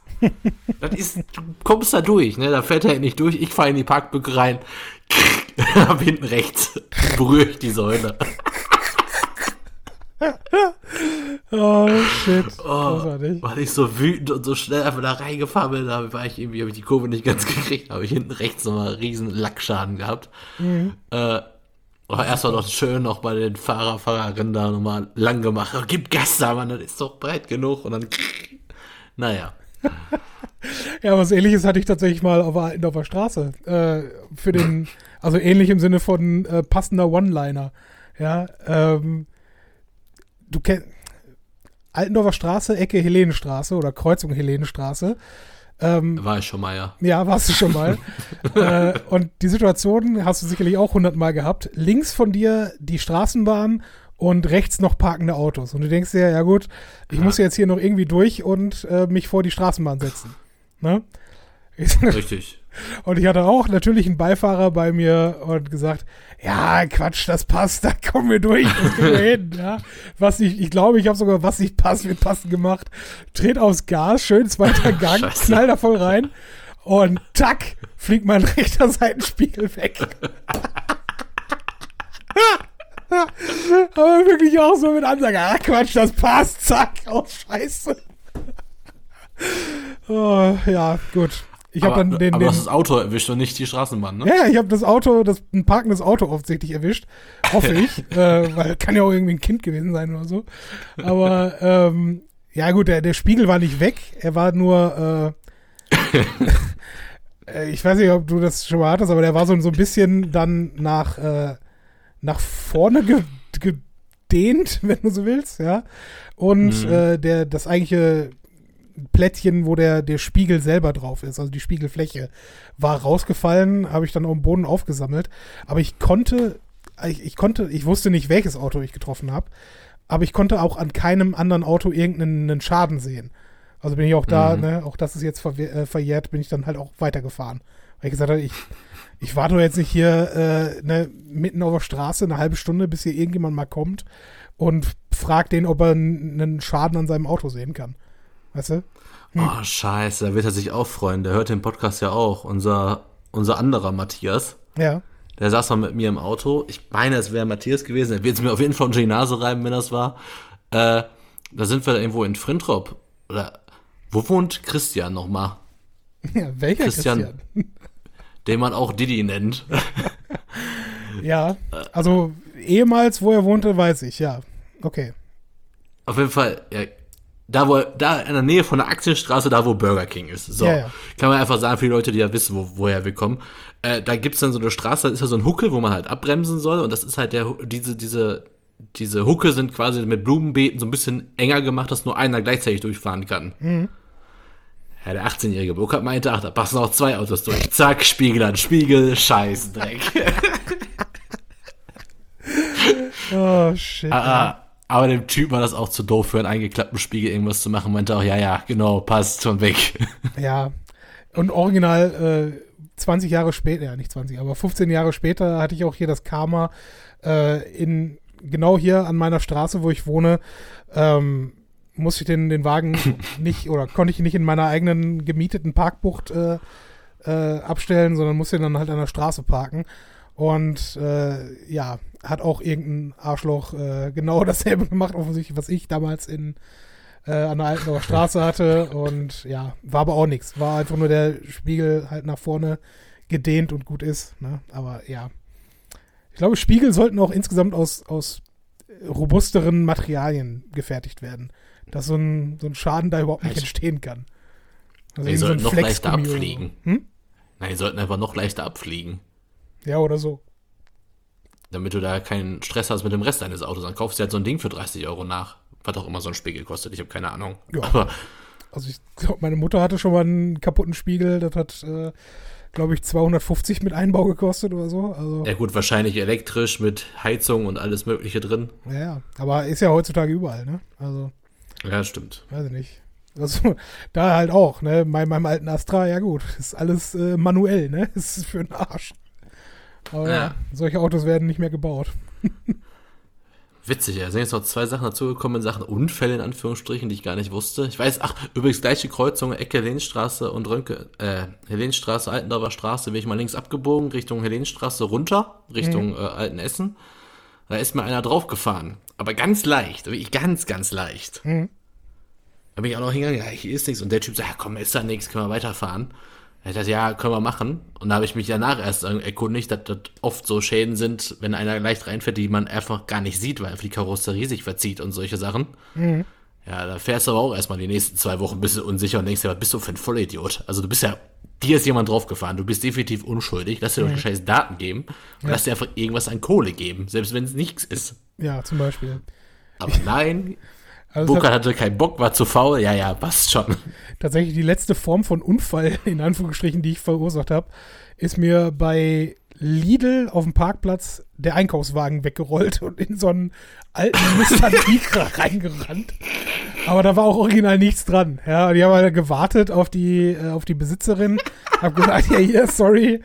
Das ist, du kommst da durch, ne? Da fährt er nicht durch. Ich fahre in die Parkbücke rein. Ab hinten rechts berühre ich die Säule. oh shit. Oh, weil ich so wütend und so schnell einfach da reingefahren bin, da war ich irgendwie, habe ich die Kurve nicht ganz gekriegt, habe ich hinten rechts nochmal riesen Lackschaden gehabt. Mhm. Äh, aber erstmal noch schön noch bei den Fahrer, Fahrerinnen da nochmal lang gemacht. Oh, gib Gas da, Mann, das ist doch breit genug. Und dann, naja. ja, was ähnliches hatte ich tatsächlich mal auf, auf der Straße. Äh, für den, also ähnlich im Sinne von äh, passender One-Liner. Ja, ähm, du kennst Altendorfer Straße, Ecke Helenenstraße oder Kreuzung Helenenstraße. Ähm, War ich schon mal, ja. Ja, warst du schon mal. äh, und die Situation hast du sicherlich auch hundertmal gehabt. Links von dir die Straßenbahn und rechts noch parkende Autos. Und du denkst dir, ja gut, ich ja. muss jetzt hier noch irgendwie durch und äh, mich vor die Straßenbahn setzen. Ne? Richtig. Und ich hatte auch natürlich einen Beifahrer bei mir und gesagt, ja, Quatsch, das passt, da kommen wir durch, das wir hin. Ja. Was nicht, ich glaube, ich habe sogar was nicht passt, wird passen gemacht. Dreht aufs Gas, schön zweiter Gang, Scheiße. knall da voll rein und tack, fliegt mein rechter Seitenspiegel weg. Aber wirklich auch so mit Ansage, ah Quatsch, das passt, zack, oh Scheiße. Oh, ja, gut. Ich habe dann den, aber den, du hast das Auto erwischt und nicht die Straßenbahn, ne? Ja, ich habe das Auto, das ein parkendes Auto offensichtlich erwischt, hoffe ich, äh, weil kann ja auch irgendwie ein Kind gewesen sein oder so. Aber ähm, ja gut, der, der Spiegel war nicht weg, er war nur, äh, äh, ich weiß nicht, ob du das schon mal hattest, aber der war so, so ein bisschen dann nach äh, nach vorne ge gedehnt, wenn du so willst, ja. Und mhm. äh, der das eigentliche Plättchen, wo der, der Spiegel selber drauf ist, also die Spiegelfläche, war rausgefallen, habe ich dann auf dem Boden aufgesammelt. Aber ich konnte, ich, ich konnte, ich wusste nicht, welches Auto ich getroffen habe, aber ich konnte auch an keinem anderen Auto irgendeinen Schaden sehen. Also bin ich auch da, mhm. ne, auch das ist jetzt ver äh, verjährt, bin ich dann halt auch weitergefahren. Weil ich gesagt habe, ich, ich warte doch jetzt nicht hier äh, ne, mitten auf der Straße eine halbe Stunde, bis hier irgendjemand mal kommt und fragt den, ob er einen Schaden an seinem Auto sehen kann. Weißt du? Hm. Oh, scheiße, da wird er sich auch freuen. Der hört den Podcast ja auch. Unser, unser anderer Matthias. Ja. Der saß mal mit mir im Auto. Ich meine, es wäre Matthias gewesen. Er wird es mir auf jeden Fall unter die Nase reiben, wenn das war. Äh, da sind wir irgendwo in Frintrop. Oder wo wohnt Christian nochmal? Ja, welcher Christian? Christian? Den man auch Didi nennt. ja, also ehemals, wo er wohnte, weiß ich, ja. Okay. Auf jeden Fall, ja, da wo da in der Nähe von der Aktienstraße, da wo Burger King ist. So. Ja, ja. Kann man einfach sagen, für die Leute, die ja wissen, wo, woher wir kommen. Äh, da gibt's dann so eine Straße, da ist ja so ein Huckel, wo man halt abbremsen soll. Und das ist halt der, diese, diese, diese Huckel sind quasi mit Blumenbeeten so ein bisschen enger gemacht, dass nur einer gleichzeitig durchfahren kann. Mhm. Ja, der 18-jährige Burkhard meinte, ach, da passen auch zwei Autos durch. Zack, Spiegel an Spiegel, Scheißdreck. Oh, shit. Ah, ah, aber dem Typ war das auch zu doof, für einen eingeklappten Spiegel irgendwas zu machen. Meinte auch, ja, ja, genau, passt schon weg. Ja. Und original äh, 20 Jahre später, ja nicht 20, aber 15 Jahre später hatte ich auch hier das Karma äh, in genau hier an meiner Straße, wo ich wohne, ähm, musste ich den, den Wagen nicht oder konnte ich ihn nicht in meiner eigenen gemieteten Parkbucht äh, äh, abstellen, sondern musste ihn dann halt an der Straße parken. Und äh, ja, hat auch irgendein Arschloch äh, genau dasselbe gemacht, offensichtlich, was ich damals in äh, an der Altendorfer Straße hatte. Und ja, war aber auch nichts. War einfach nur der Spiegel halt nach vorne gedehnt und gut ist. Ne? Aber ja. Ich glaube, Spiegel sollten auch insgesamt aus, aus robusteren Materialien gefertigt werden. Dass so ein, so ein Schaden da überhaupt nicht Also- entstehen kann. Also Die so sollten ein noch leichter so. abfliegen. Hm? Nein, die sollten einfach noch leichter abfliegen. Ja, oder so. Damit du da keinen Stress hast mit dem Rest deines Autos. Dann kaufst du halt so ein Ding für 30 Euro nach. Was auch immer so ein Spiegel kostet. Ich habe keine Ahnung. Ja. Aber Also ich glaube, meine Mutter hatte schon mal einen kaputten Spiegel. Das hat, äh, glaube ich, 250 mit Einbau gekostet oder so. Also, ja gut, wahrscheinlich elektrisch mit Heizung und alles Mögliche drin. ja, ja. Aber ist ja heutzutage überall, ne? Also, Ja, stimmt. weiß ich nicht. Also, da halt auch, ne? Bei meinem alten Astra, ja gut, ist alles äh, manuell, ne? Ist für den Arsch. Aber ja. Solche Autos werden nicht mehr gebaut. Witzig, ja. Sind jetzt noch zwei Sachen dazugekommen in Sachen Unfälle in Anführungsstrichen, die ich gar nicht wusste. Ich weiß, ach, übrigens gleiche Kreuzung, Ecke Helenstraße und Rönke, äh, Helenstraße, Altendorfer Straße, bin ich mal links abgebogen, Richtung Helenstraße runter, Richtung äh, Altenessen. Da ist mir einer draufgefahren. Aber ganz leicht, wirklich ganz, ganz leicht. Mhm. Da bin ich auch noch hingegangen, ja, hier ist nichts. Und der Typ sagt, ja, komm, ist da nichts, können wir weiterfahren. Er hat gesagt, ja, können wir machen. Und da habe ich mich danach erst erkundigt, dass das oft so Schäden sind, wenn einer leicht reinfährt, die man einfach gar nicht sieht, weil einfach die Karosserie sich verzieht und solche Sachen. Ja, da fährst du aber auch erstmal die nächsten zwei Wochen ein bisschen unsicher und denkst dir, was bist du für ein Vollidiot? Also du bist ja, dir ist jemand draufgefahren, du bist definitiv unschuldig, lass dir doch die scheiß Daten geben und lass dir einfach irgendwas an Kohle geben, selbst wenn es nichts ist. Ja, zum Beispiel. Aber nein, Also Burkhardt hat hatte keinen Bock, war zu faul, ja, ja, passt schon. tatsächlich die letzte Form von Unfall, in Anführungsstrichen, die ich verursacht habe, ist mir bei Lidl auf dem Parkplatz der Einkaufswagen weggerollt und in so einen alten Nissan Micra reingerannt. Aber da war auch original nichts dran. Ja, die haben halt gewartet auf die, äh, auf die Besitzerin. Hab gesagt, ja, hier, sorry.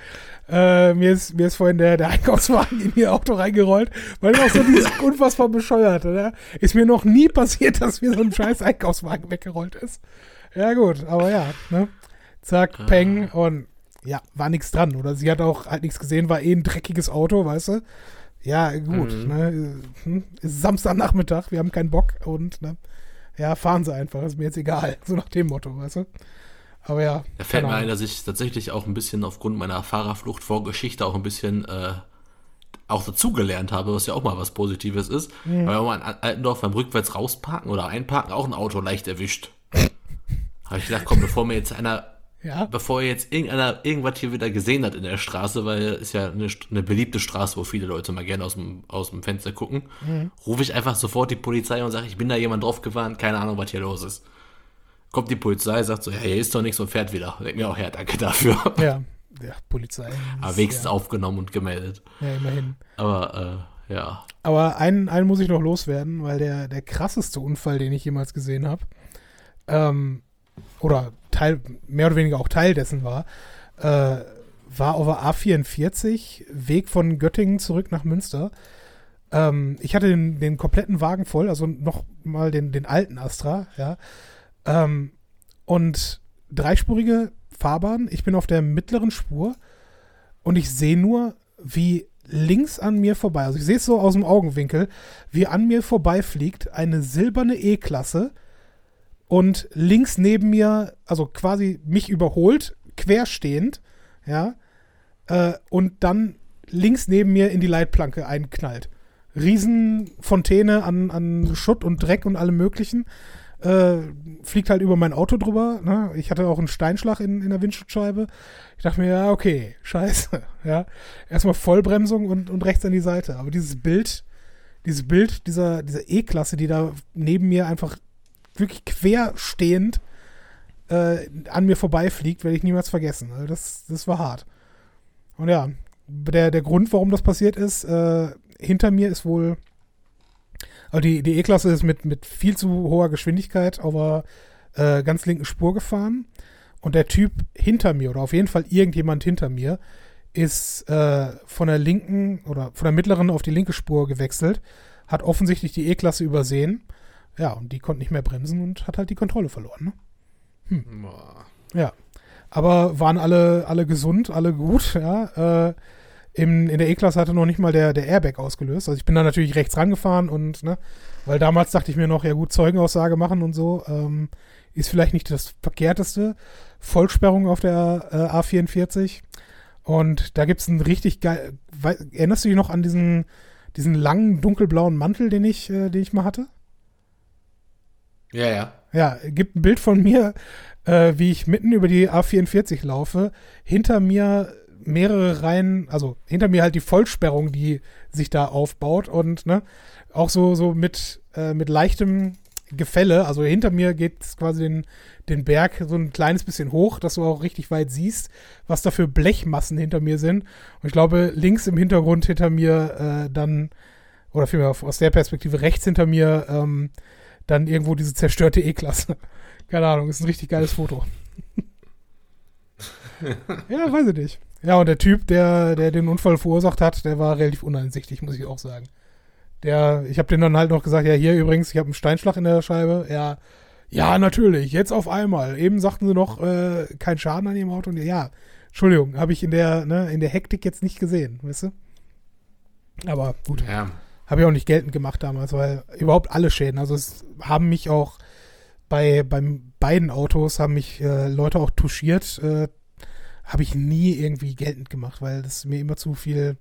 Äh, mir, ist, mir ist vorhin der, der Einkaufswagen in ihr Auto reingerollt, weil auch so dieses unfassbar bescheuert, oder? Ist mir noch nie passiert, dass mir so ein scheiß Einkaufswagen weggerollt ist. Ja, gut, aber ja, ne? Zack, peng und ja, war nichts dran. Oder sie hat auch halt nichts gesehen, war eh ein dreckiges Auto, weißt du? Ja, gut, Mhm. ne? hm, Ist Samstagnachmittag, wir haben keinen Bock und, ne? Ja, fahren sie einfach, ist mir jetzt egal. So nach dem Motto, weißt du? Aber ja. Da fällt mir ein, dass ich tatsächlich auch ein bisschen aufgrund meiner Fahrerflucht vor Geschichte auch ein bisschen äh, auch dazugelernt habe, was ja auch mal was Positives ist. Mhm. Weil wenn man in Altendorf beim Rückwärts rausparken oder einparken auch ein Auto leicht erwischt. Habe ich gedacht, komm, bevor mir jetzt einer, Ja, bevor jetzt irgendeiner irgendwas hier wieder gesehen hat in der Straße, weil ist ja eine, eine beliebte Straße, wo viele Leute mal gerne aus dem, aus dem Fenster gucken, Mhm. rufe ich einfach sofort die Polizei und sage, ich bin da jemand draufgefahren, keine Ahnung, was hier los ist. Kommt die Polizei, sagt so, ja, hier ist doch nichts und fährt wieder. Denkt mir auch, ja, danke dafür. ja. Ja, Polizei. Aber wenigstens ja, aufgenommen und gemeldet. ja, immerhin. Aber äh, ja. Aber einen, einen muss ich noch loswerden, weil der, der krasseste Unfall, den ich jemals gesehen habe, ähm, oder Teil, mehr oder weniger auch Teil dessen war, äh, war auf der A44, Weg von Göttingen zurück nach Münster. Ähm, ich hatte den, den kompletten Wagen voll, also noch mal den, den alten Astra, ja. Ähm, und dreispurige Fahrbahn. Ich bin auf der mittleren Spur und ich sehe nur, wie links an mir vorbei, also ich sehe es so aus dem Augenwinkel, wie an mir vorbeifliegt eine silberne E-Klasse und links neben mir, also quasi mich überholt, querstehend, ja, äh, und dann links neben mir in die Leitplanke einknallt. Riesenfontäne an, an Schutt und Dreck und allem möglichen. Äh, fliegt halt über mein Auto drüber. Ne? Ich hatte auch einen Steinschlag in, in der Windschutzscheibe. Ich dachte mir, ja, okay, scheiße. Ja. Erstmal Vollbremsung und, und rechts an die Seite. Aber dieses Bild, dieses Bild dieser, dieser E-Klasse, die da neben mir einfach wirklich querstehend äh, an mir vorbeifliegt, werde ich niemals vergessen. Also das, das war hart. Und ja, der, der Grund, warum das passiert ist, äh, hinter mir ist wohl Also die, die E-Klasse ist mit, mit viel zu hoher Geschwindigkeit auf der äh, ganz linken Spur gefahren. Und der Typ hinter mir, oder auf jeden Fall irgendjemand hinter mir, ist äh, von der linken oder von der mittleren auf die linke Spur gewechselt, hat offensichtlich die E-Klasse übersehen. Ja, und die konnte nicht mehr bremsen und hat halt die Kontrolle verloren. Ne? Hm. Ja. Aber waren alle, alle gesund, alle gut, ja. Äh, im, in der E-Klasse hatte noch nicht mal der, der Airbag ausgelöst. Also ich bin da natürlich rechts rangefahren und, ne, weil damals dachte ich mir noch, ja gut, Zeugenaussage machen und so, ähm, ist vielleicht nicht das verkehrteste. Vollsperrung auf der äh, A44. Und da gibt es einen richtig geil. Erinnerst du dich noch an diesen, diesen langen dunkelblauen Mantel, den ich, äh, den ich mal hatte? Ja, ja. Ja, gibt ein Bild von mir, äh, wie ich mitten über die A44 laufe. Hinter mir mehrere Reihen, also hinter mir halt die Vollsperrung, die sich da aufbaut und ne, auch so, so mit, äh, mit leichtem Gefälle. Also hinter mir geht es quasi den, den Berg so ein kleines bisschen hoch, dass du auch richtig weit siehst, was da für Blechmassen hinter mir sind. Und ich glaube, links im Hintergrund hinter mir äh, dann, oder vielmehr aus der Perspektive rechts hinter mir, ähm, dann irgendwo diese zerstörte E-Klasse. Keine Ahnung, ist ein richtig geiles Foto. ja, weiß ich nicht. Ja, und der Typ, der, der den Unfall verursacht hat, der war relativ uneinsichtig, muss ich auch sagen. Der, ich habe den dann halt noch gesagt, ja, hier übrigens, ich habe einen Steinschlag in der Scheibe. Ja, ja, natürlich, jetzt auf einmal. Eben sagten sie noch, äh, kein Schaden an ihrem Auto. Und ja, Entschuldigung, habe ich in der, ne, in der Hektik jetzt nicht gesehen, weißt du? Aber gut. Ja. Habe ich auch nicht geltend gemacht damals, weil überhaupt alle Schäden. Also es haben mich auch bei beim beiden Autos haben mich äh, Leute auch touchiert. Äh, habe ich nie irgendwie geltend gemacht, weil das mir immer zu viel.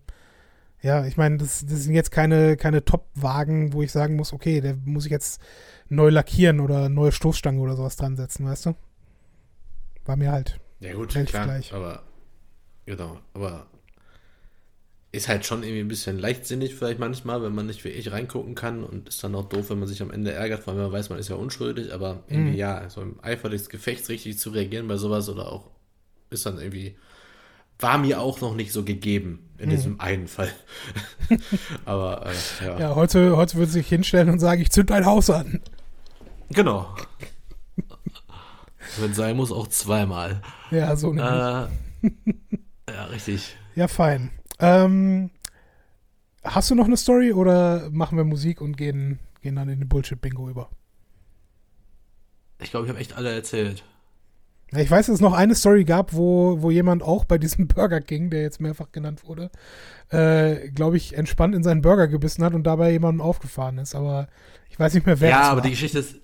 Ja, ich meine, das, das sind jetzt keine, keine Top-Wagen, wo ich sagen muss, okay, der muss ich jetzt neu lackieren oder neue Stoßstange oder sowas dran setzen, weißt du? War mir halt. Ja, gut, klar, gleich. aber genau, aber ist halt schon irgendwie ein bisschen leichtsinnig vielleicht manchmal, wenn man nicht wie ich reingucken kann und ist dann auch doof, wenn man sich am Ende ärgert, weil man weiß, man ist ja unschuldig, aber irgendwie mhm. ja, so im Eifer des Gefechts richtig zu reagieren bei sowas oder auch ist dann irgendwie, war mir auch noch nicht so gegeben in hm. diesem einen Fall. Aber äh, ja. Ja, heute, heute würde sich hinstellen und sagen, ich zünd dein Haus an. Genau. Wenn sein muss, auch zweimal. Ja, so nämlich. Äh, ja, richtig. Ja, fein. Ähm, hast du noch eine Story oder machen wir Musik und gehen, gehen dann in den Bullshit-Bingo über? Ich glaube, ich habe echt alle erzählt. Ich weiß, dass es noch eine Story gab, wo, wo jemand auch bei diesem Burger King, der jetzt mehrfach genannt wurde, äh, glaube ich, entspannt in seinen Burger gebissen hat und dabei jemandem aufgefahren ist. Aber ich weiß nicht mehr, wer Ja, aber war. die Geschichte ist,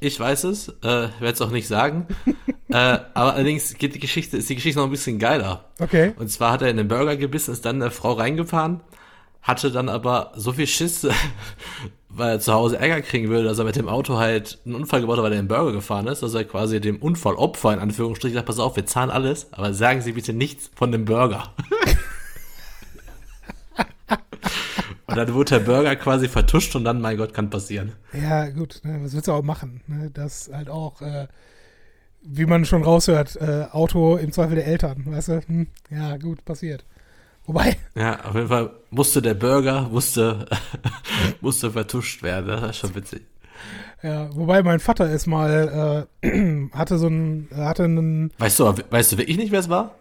ich weiß es, äh, ich werde es auch nicht sagen. äh, aber allerdings geht die Geschichte, ist die Geschichte noch ein bisschen geiler. Okay. Und zwar hat er in den Burger gebissen, ist dann eine Frau reingefahren, hatte dann aber so viel Schiss, weil er zu Hause Ärger kriegen würde, dass er mit dem Auto halt einen Unfall gebaut hat, weil er in Burger gefahren ist, dass er quasi dem Unfallopfer in Anführungsstrichen sagt, pass auf, wir zahlen alles, aber sagen Sie bitte nichts von dem Burger. und dann wurde der Burger quasi vertuscht und dann, mein Gott, kann passieren. Ja, gut, ne, was willst du auch machen? Ne? Das halt auch, äh, wie man schon raushört, äh, Auto im Zweifel der Eltern, weißt du? Hm, ja, gut, passiert. Wobei. Ja, auf jeden Fall musste der Burger, musste, musste vertuscht werden. Das ist schon witzig. Ja, wobei mein Vater ist mal, äh, hatte so ein, hatte einen. Weißt du, weißt du wirklich nicht, wer es war?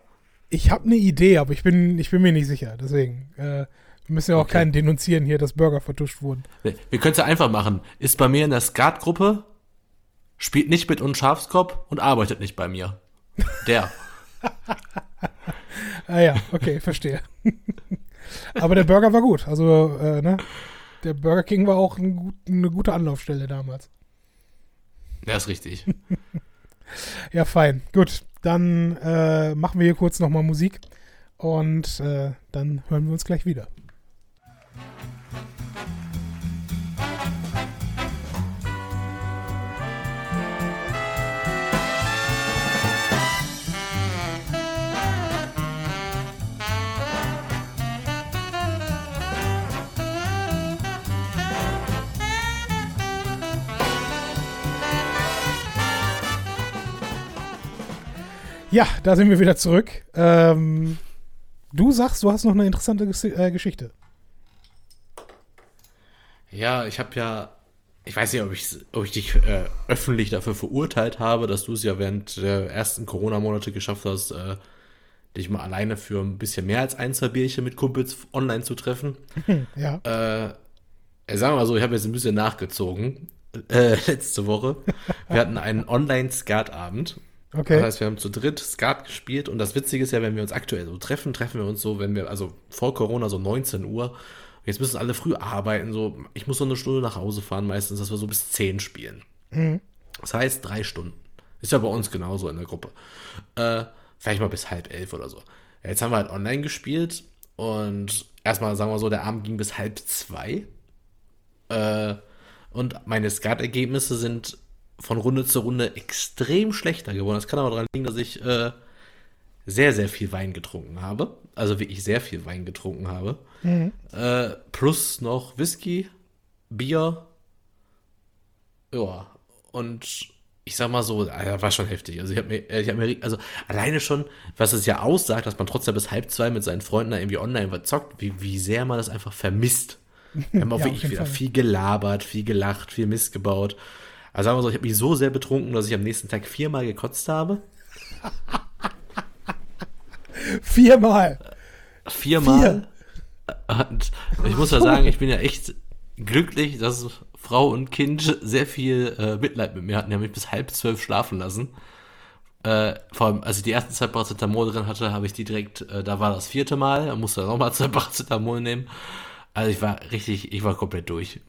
Ich habe eine Idee, aber ich bin, ich bin mir nicht sicher. Deswegen, äh, wir müssen ja auch okay. keinen denunzieren hier, dass Burger vertuscht wurden. Wir, wir können es ja einfach machen. Ist bei mir in der Skatgruppe, spielt nicht mit uns Schafskopf und arbeitet nicht bei mir. Der. ah ja, okay, verstehe. Aber der Burger war gut. Also, äh, ne? Der Burger King war auch ein gut, eine gute Anlaufstelle damals. Ja, ist richtig. ja, fein. Gut, dann äh, machen wir hier kurz nochmal Musik und äh, dann hören wir uns gleich wieder. Ja, da sind wir wieder zurück. Ähm, du sagst, du hast noch eine interessante Ges äh, Geschichte. Ja, ich habe ja, ich weiß nicht, ob ich, ob ich dich äh, öffentlich dafür verurteilt habe, dass du es ja während der ersten Corona-Monate geschafft hast, äh, dich mal alleine für ein bisschen mehr als ein, zwei Bierchen mit Kumpels online zu treffen. ja. Äh, sagen wir mal so, ich habe jetzt ein bisschen nachgezogen. Äh, letzte Woche. Wir hatten einen Online-Skat-Abend. Okay. Das heißt, wir haben zu dritt Skat gespielt und das Witzige ist ja, wenn wir uns aktuell so treffen, treffen wir uns so, wenn wir, also vor Corona so 19 Uhr. Jetzt müssen alle früh arbeiten, so, ich muss so eine Stunde nach Hause fahren, meistens, dass wir so bis 10 spielen. Das heißt, drei Stunden. Ist ja bei uns genauso in der Gruppe. Äh, vielleicht mal bis halb elf oder so. Jetzt haben wir halt online gespielt und erstmal sagen wir so, der Abend ging bis halb zwei. Äh, und meine Skat-Ergebnisse sind von Runde zu Runde extrem schlechter geworden. Das kann aber daran liegen, dass ich äh, sehr, sehr viel Wein getrunken habe. Also wirklich sehr viel Wein getrunken habe. Äh, plus noch Whisky, Bier. Ja. Und ich sag mal so, äh, war schon heftig. Also ich habe mir, äh, ich hab mir, also alleine schon, was es ja aussagt, dass man trotzdem bis halb zwei mit seinen Freunden da irgendwie online was zockt, wie, wie sehr man das einfach vermisst. Wir haben auch Ja, wirklich wieder Fall. viel gelabert, viel gelacht, viel Mist gebaut. Also sagen wir so, ich habe mich so sehr betrunken, dass ich am nächsten Tag viermal gekotzt habe. Viermal. Viermal. Und ich muss ja sagen, ich bin ja echt glücklich, dass Frau und Kind sehr viel äh, Mitleid mit mir hatten. Die haben mich bis halb zwölf schlafen lassen. Äh, vor allem, als ich die ersten zwei Paracetamol drin hatte, habe ich die direkt, äh, da war das vierte Mal, da musste ich nochmal zwei Paracetamol nehmen. Also ich war richtig, ich war komplett durch.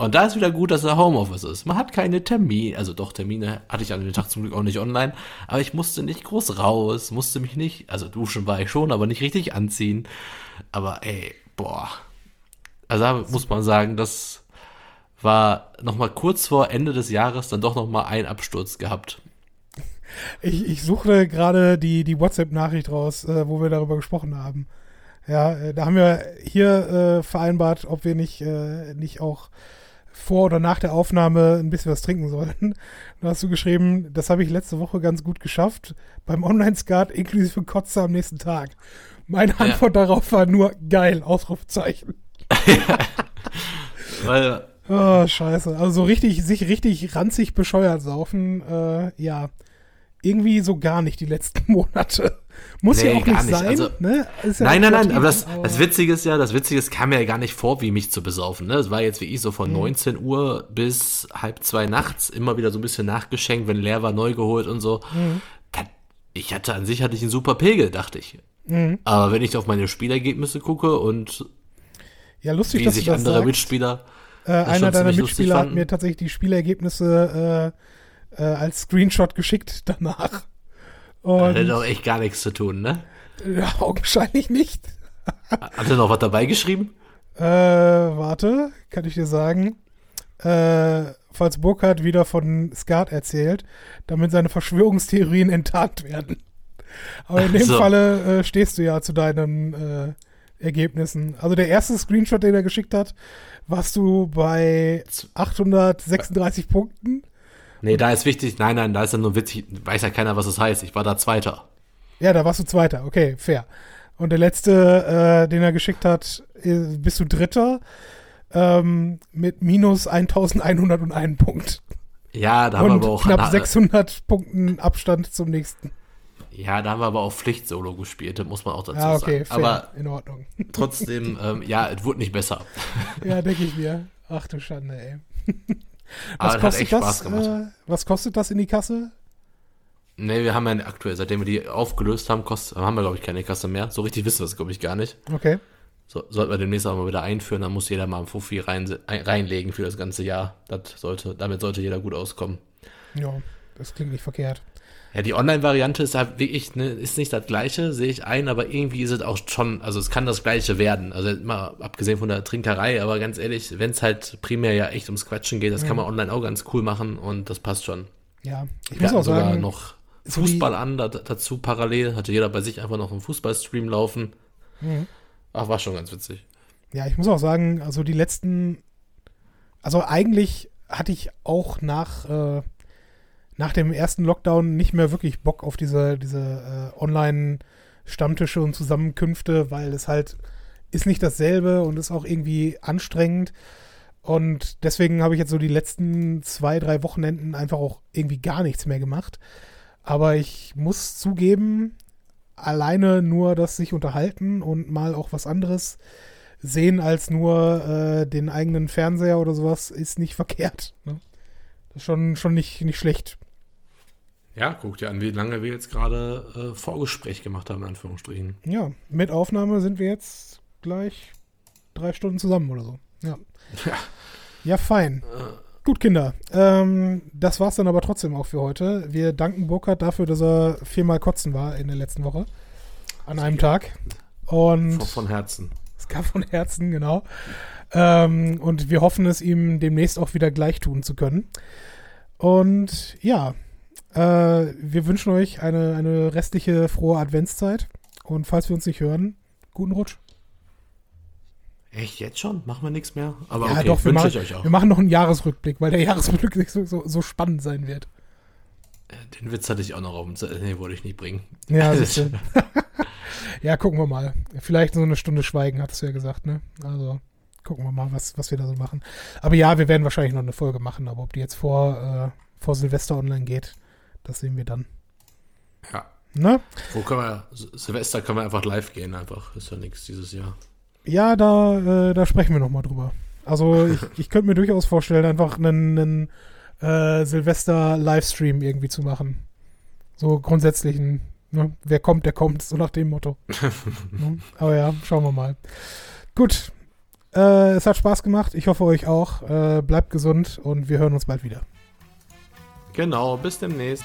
Und da ist wieder gut, dass er Homeoffice ist. Man hat keine Termine, also doch, Termine hatte ich an dem Tag zum Glück auch nicht online, aber ich musste nicht groß raus, musste mich nicht, also duschen war ich schon, aber nicht richtig anziehen. Aber ey, boah. Also da muss man sagen, das war nochmal kurz vor Ende des Jahres dann doch nochmal ein Absturz gehabt. Ich, ich suche gerade die, die WhatsApp-Nachricht raus, äh, wo wir darüber gesprochen haben. Ja, äh, da haben wir hier äh, vereinbart, ob wir nicht, äh, nicht auch vor oder nach der Aufnahme ein bisschen was trinken sollten. Da hast du geschrieben, das habe ich letzte Woche ganz gut geschafft, beim Online-Skat inklusive Kotze am nächsten Tag. Meine Antwort darauf war nur geil, Ausrufezeichen. Weil, Oh, scheiße. Also so richtig, sich richtig ranzig bescheuert saufen, äh, ja. Irgendwie so gar nicht die letzten Monate. Muss ja Nee, auch gar nicht nicht. sein, Also- ne? Ja nein, nein, nein, aber das, das Witzige ist ja, das Witzige ist, kam mir ja gar nicht vor, wie mich zu besaufen. Ne? Es war jetzt wie ich so von 19 Uhr bis halb zwei nachts immer wieder so ein bisschen nachgeschenkt, wenn leer war, neu geholt und so. Da, ich hatte an sich hatte ich einen super Pegel, dachte ich. Aber wenn ich auf meine Spielergebnisse gucke und Ja, lustig, wie sich das andere sagst. Mitspieler Äh, das einer deiner Mitspieler hat mir tatsächlich die Spielergebnisse äh, äh, als Screenshot geschickt danach. Und hatte doch echt gar nichts zu tun, ne? ja, augenscheinlich nicht. Hat er noch was dabei geschrieben? Äh, warte, kann ich dir sagen. Äh, falls Burkhardt wieder von Skat erzählt, damit seine Verschwörungstheorien enttarnt werden. Aber in dem So. Falle äh, stehst du ja zu deinen äh, Ergebnissen. Also der erste Screenshot, den er geschickt hat, warst du bei 836 Punkten. Nee, da ist wichtig, nein, nein, da ist ja nur witzig, weiß ja keiner, was das heißt. Ich war da Zweiter. Ja, da warst du Zweiter. Okay, fair. Und der letzte, äh, den er geschickt hat, äh, bist du Dritter ähm, mit minus 1101 Punkt. Ja, da haben wir Und aber auch knapp na- 600 Punkten Abstand zum nächsten. Ja, da haben wir aber auch Pflichtsolo gespielt, das muss man auch dazu Ja, okay, sagen. fair. Aber in Ordnung. trotzdem, ähm, ja, es wurde nicht besser. Ja, denke ich mir. Ach du Schande, ey. Aber es hat echt das? Gemacht. Äh, was kostet das in die Kasse? Nee, wir haben ja aktuell, seitdem wir die aufgelöst haben, kost, haben wir, glaube ich, keine Kasse mehr. So richtig wissen wir es, glaube ich, gar nicht. Okay. So, sollten wir demnächst auch mal wieder einführen, dann muss jeder mal einen Fuffi rein, ein, reinlegen für das ganze Jahr. Das sollte, damit sollte jeder gut auskommen. Ja, das klingt nicht verkehrt. Ja, die Online-Variante ist halt wirklich, ne, ist nicht das gleiche, sehe ich ein, aber irgendwie ist es auch schon, also es kann das gleiche werden. Also mal abgesehen von der Trinkerei, aber ganz ehrlich, wenn es halt primär ja echt ums Quatschen geht, das kann man online auch ganz cool machen und das passt schon. Ja, ich Wir muss auch sogar sagen, noch Fußball an, da, dazu parallel, hatte jeder bei sich einfach noch einen Fußballstream laufen. Mhm. Ach, war schon ganz witzig. Ja, ich muss auch sagen, also die letzten, also eigentlich hatte ich auch nach, äh, nach dem ersten Lockdown nicht mehr wirklich Bock auf diese, diese äh, Online-Stammtische und Zusammenkünfte, weil es halt ist nicht dasselbe und ist auch irgendwie anstrengend. Und deswegen habe ich jetzt so die letzten zwei, drei Wochenenden einfach auch irgendwie gar nichts mehr gemacht. Aber ich muss zugeben, alleine nur das sich unterhalten und mal auch was anderes sehen als nur äh, den eigenen Fernseher oder sowas ist nicht verkehrt. Ne? Das ist schon, schon nicht, nicht schlecht. Ja, guck dir an, wie lange wir jetzt gerade äh, Vorgespräch gemacht haben, in Anführungsstrichen. Ja, mit Aufnahme sind wir jetzt gleich drei Stunden zusammen oder so. Ja. Ja. Ja, fein. Gut, Kinder. Ähm, das war's dann aber trotzdem auch für heute. Wir danken Burkhard dafür, dass er viermal kotzen war in der letzten Woche. An einem Tag. Und Von, von Herzen. es kam von Herzen, genau. Ähm, und wir hoffen es ihm demnächst auch wieder gleich tun zu können. Und ja, äh, wir wünschen euch eine, eine restliche frohe Adventszeit. Und falls wir uns nicht hören, guten Rutsch. Echt, jetzt schon? Machen wir nichts mehr? Aber ja, okay, doch, wir wünsche machen, ich euch auch. wir machen noch einen Jahresrückblick, weil der Jahresrückblick so, so, so spannend sein wird. Den Witz hatte ich auch noch auf dem Zettel. Nee, wollte ich nicht bringen. Ja, ja, gucken wir mal. Vielleicht so eine Stunde Schweigen, hattest du ja gesagt, ne? Also gucken wir mal, was, was wir da so machen. Aber ja, wir werden wahrscheinlich noch eine Folge machen, aber ob die jetzt vor, äh, vor Silvester online geht, das sehen wir dann. Ja. Ne? Wo können wir, Sil- Silvester können wir einfach live gehen, einfach. Ist ja nichts dieses Jahr. Ja, da, äh, da sprechen wir nochmal drüber. Also ich, ich könnte mir durchaus vorstellen, einfach einen, einen äh, Silvester-Livestream irgendwie zu machen. So grundsätzlichen, ne? wer kommt, der kommt, so nach dem Motto. ne? Aber ja, schauen wir mal. Gut, äh, es hat Spaß gemacht. Ich hoffe euch auch. Äh, bleibt gesund und wir hören uns bald wieder. Genau, bis demnächst.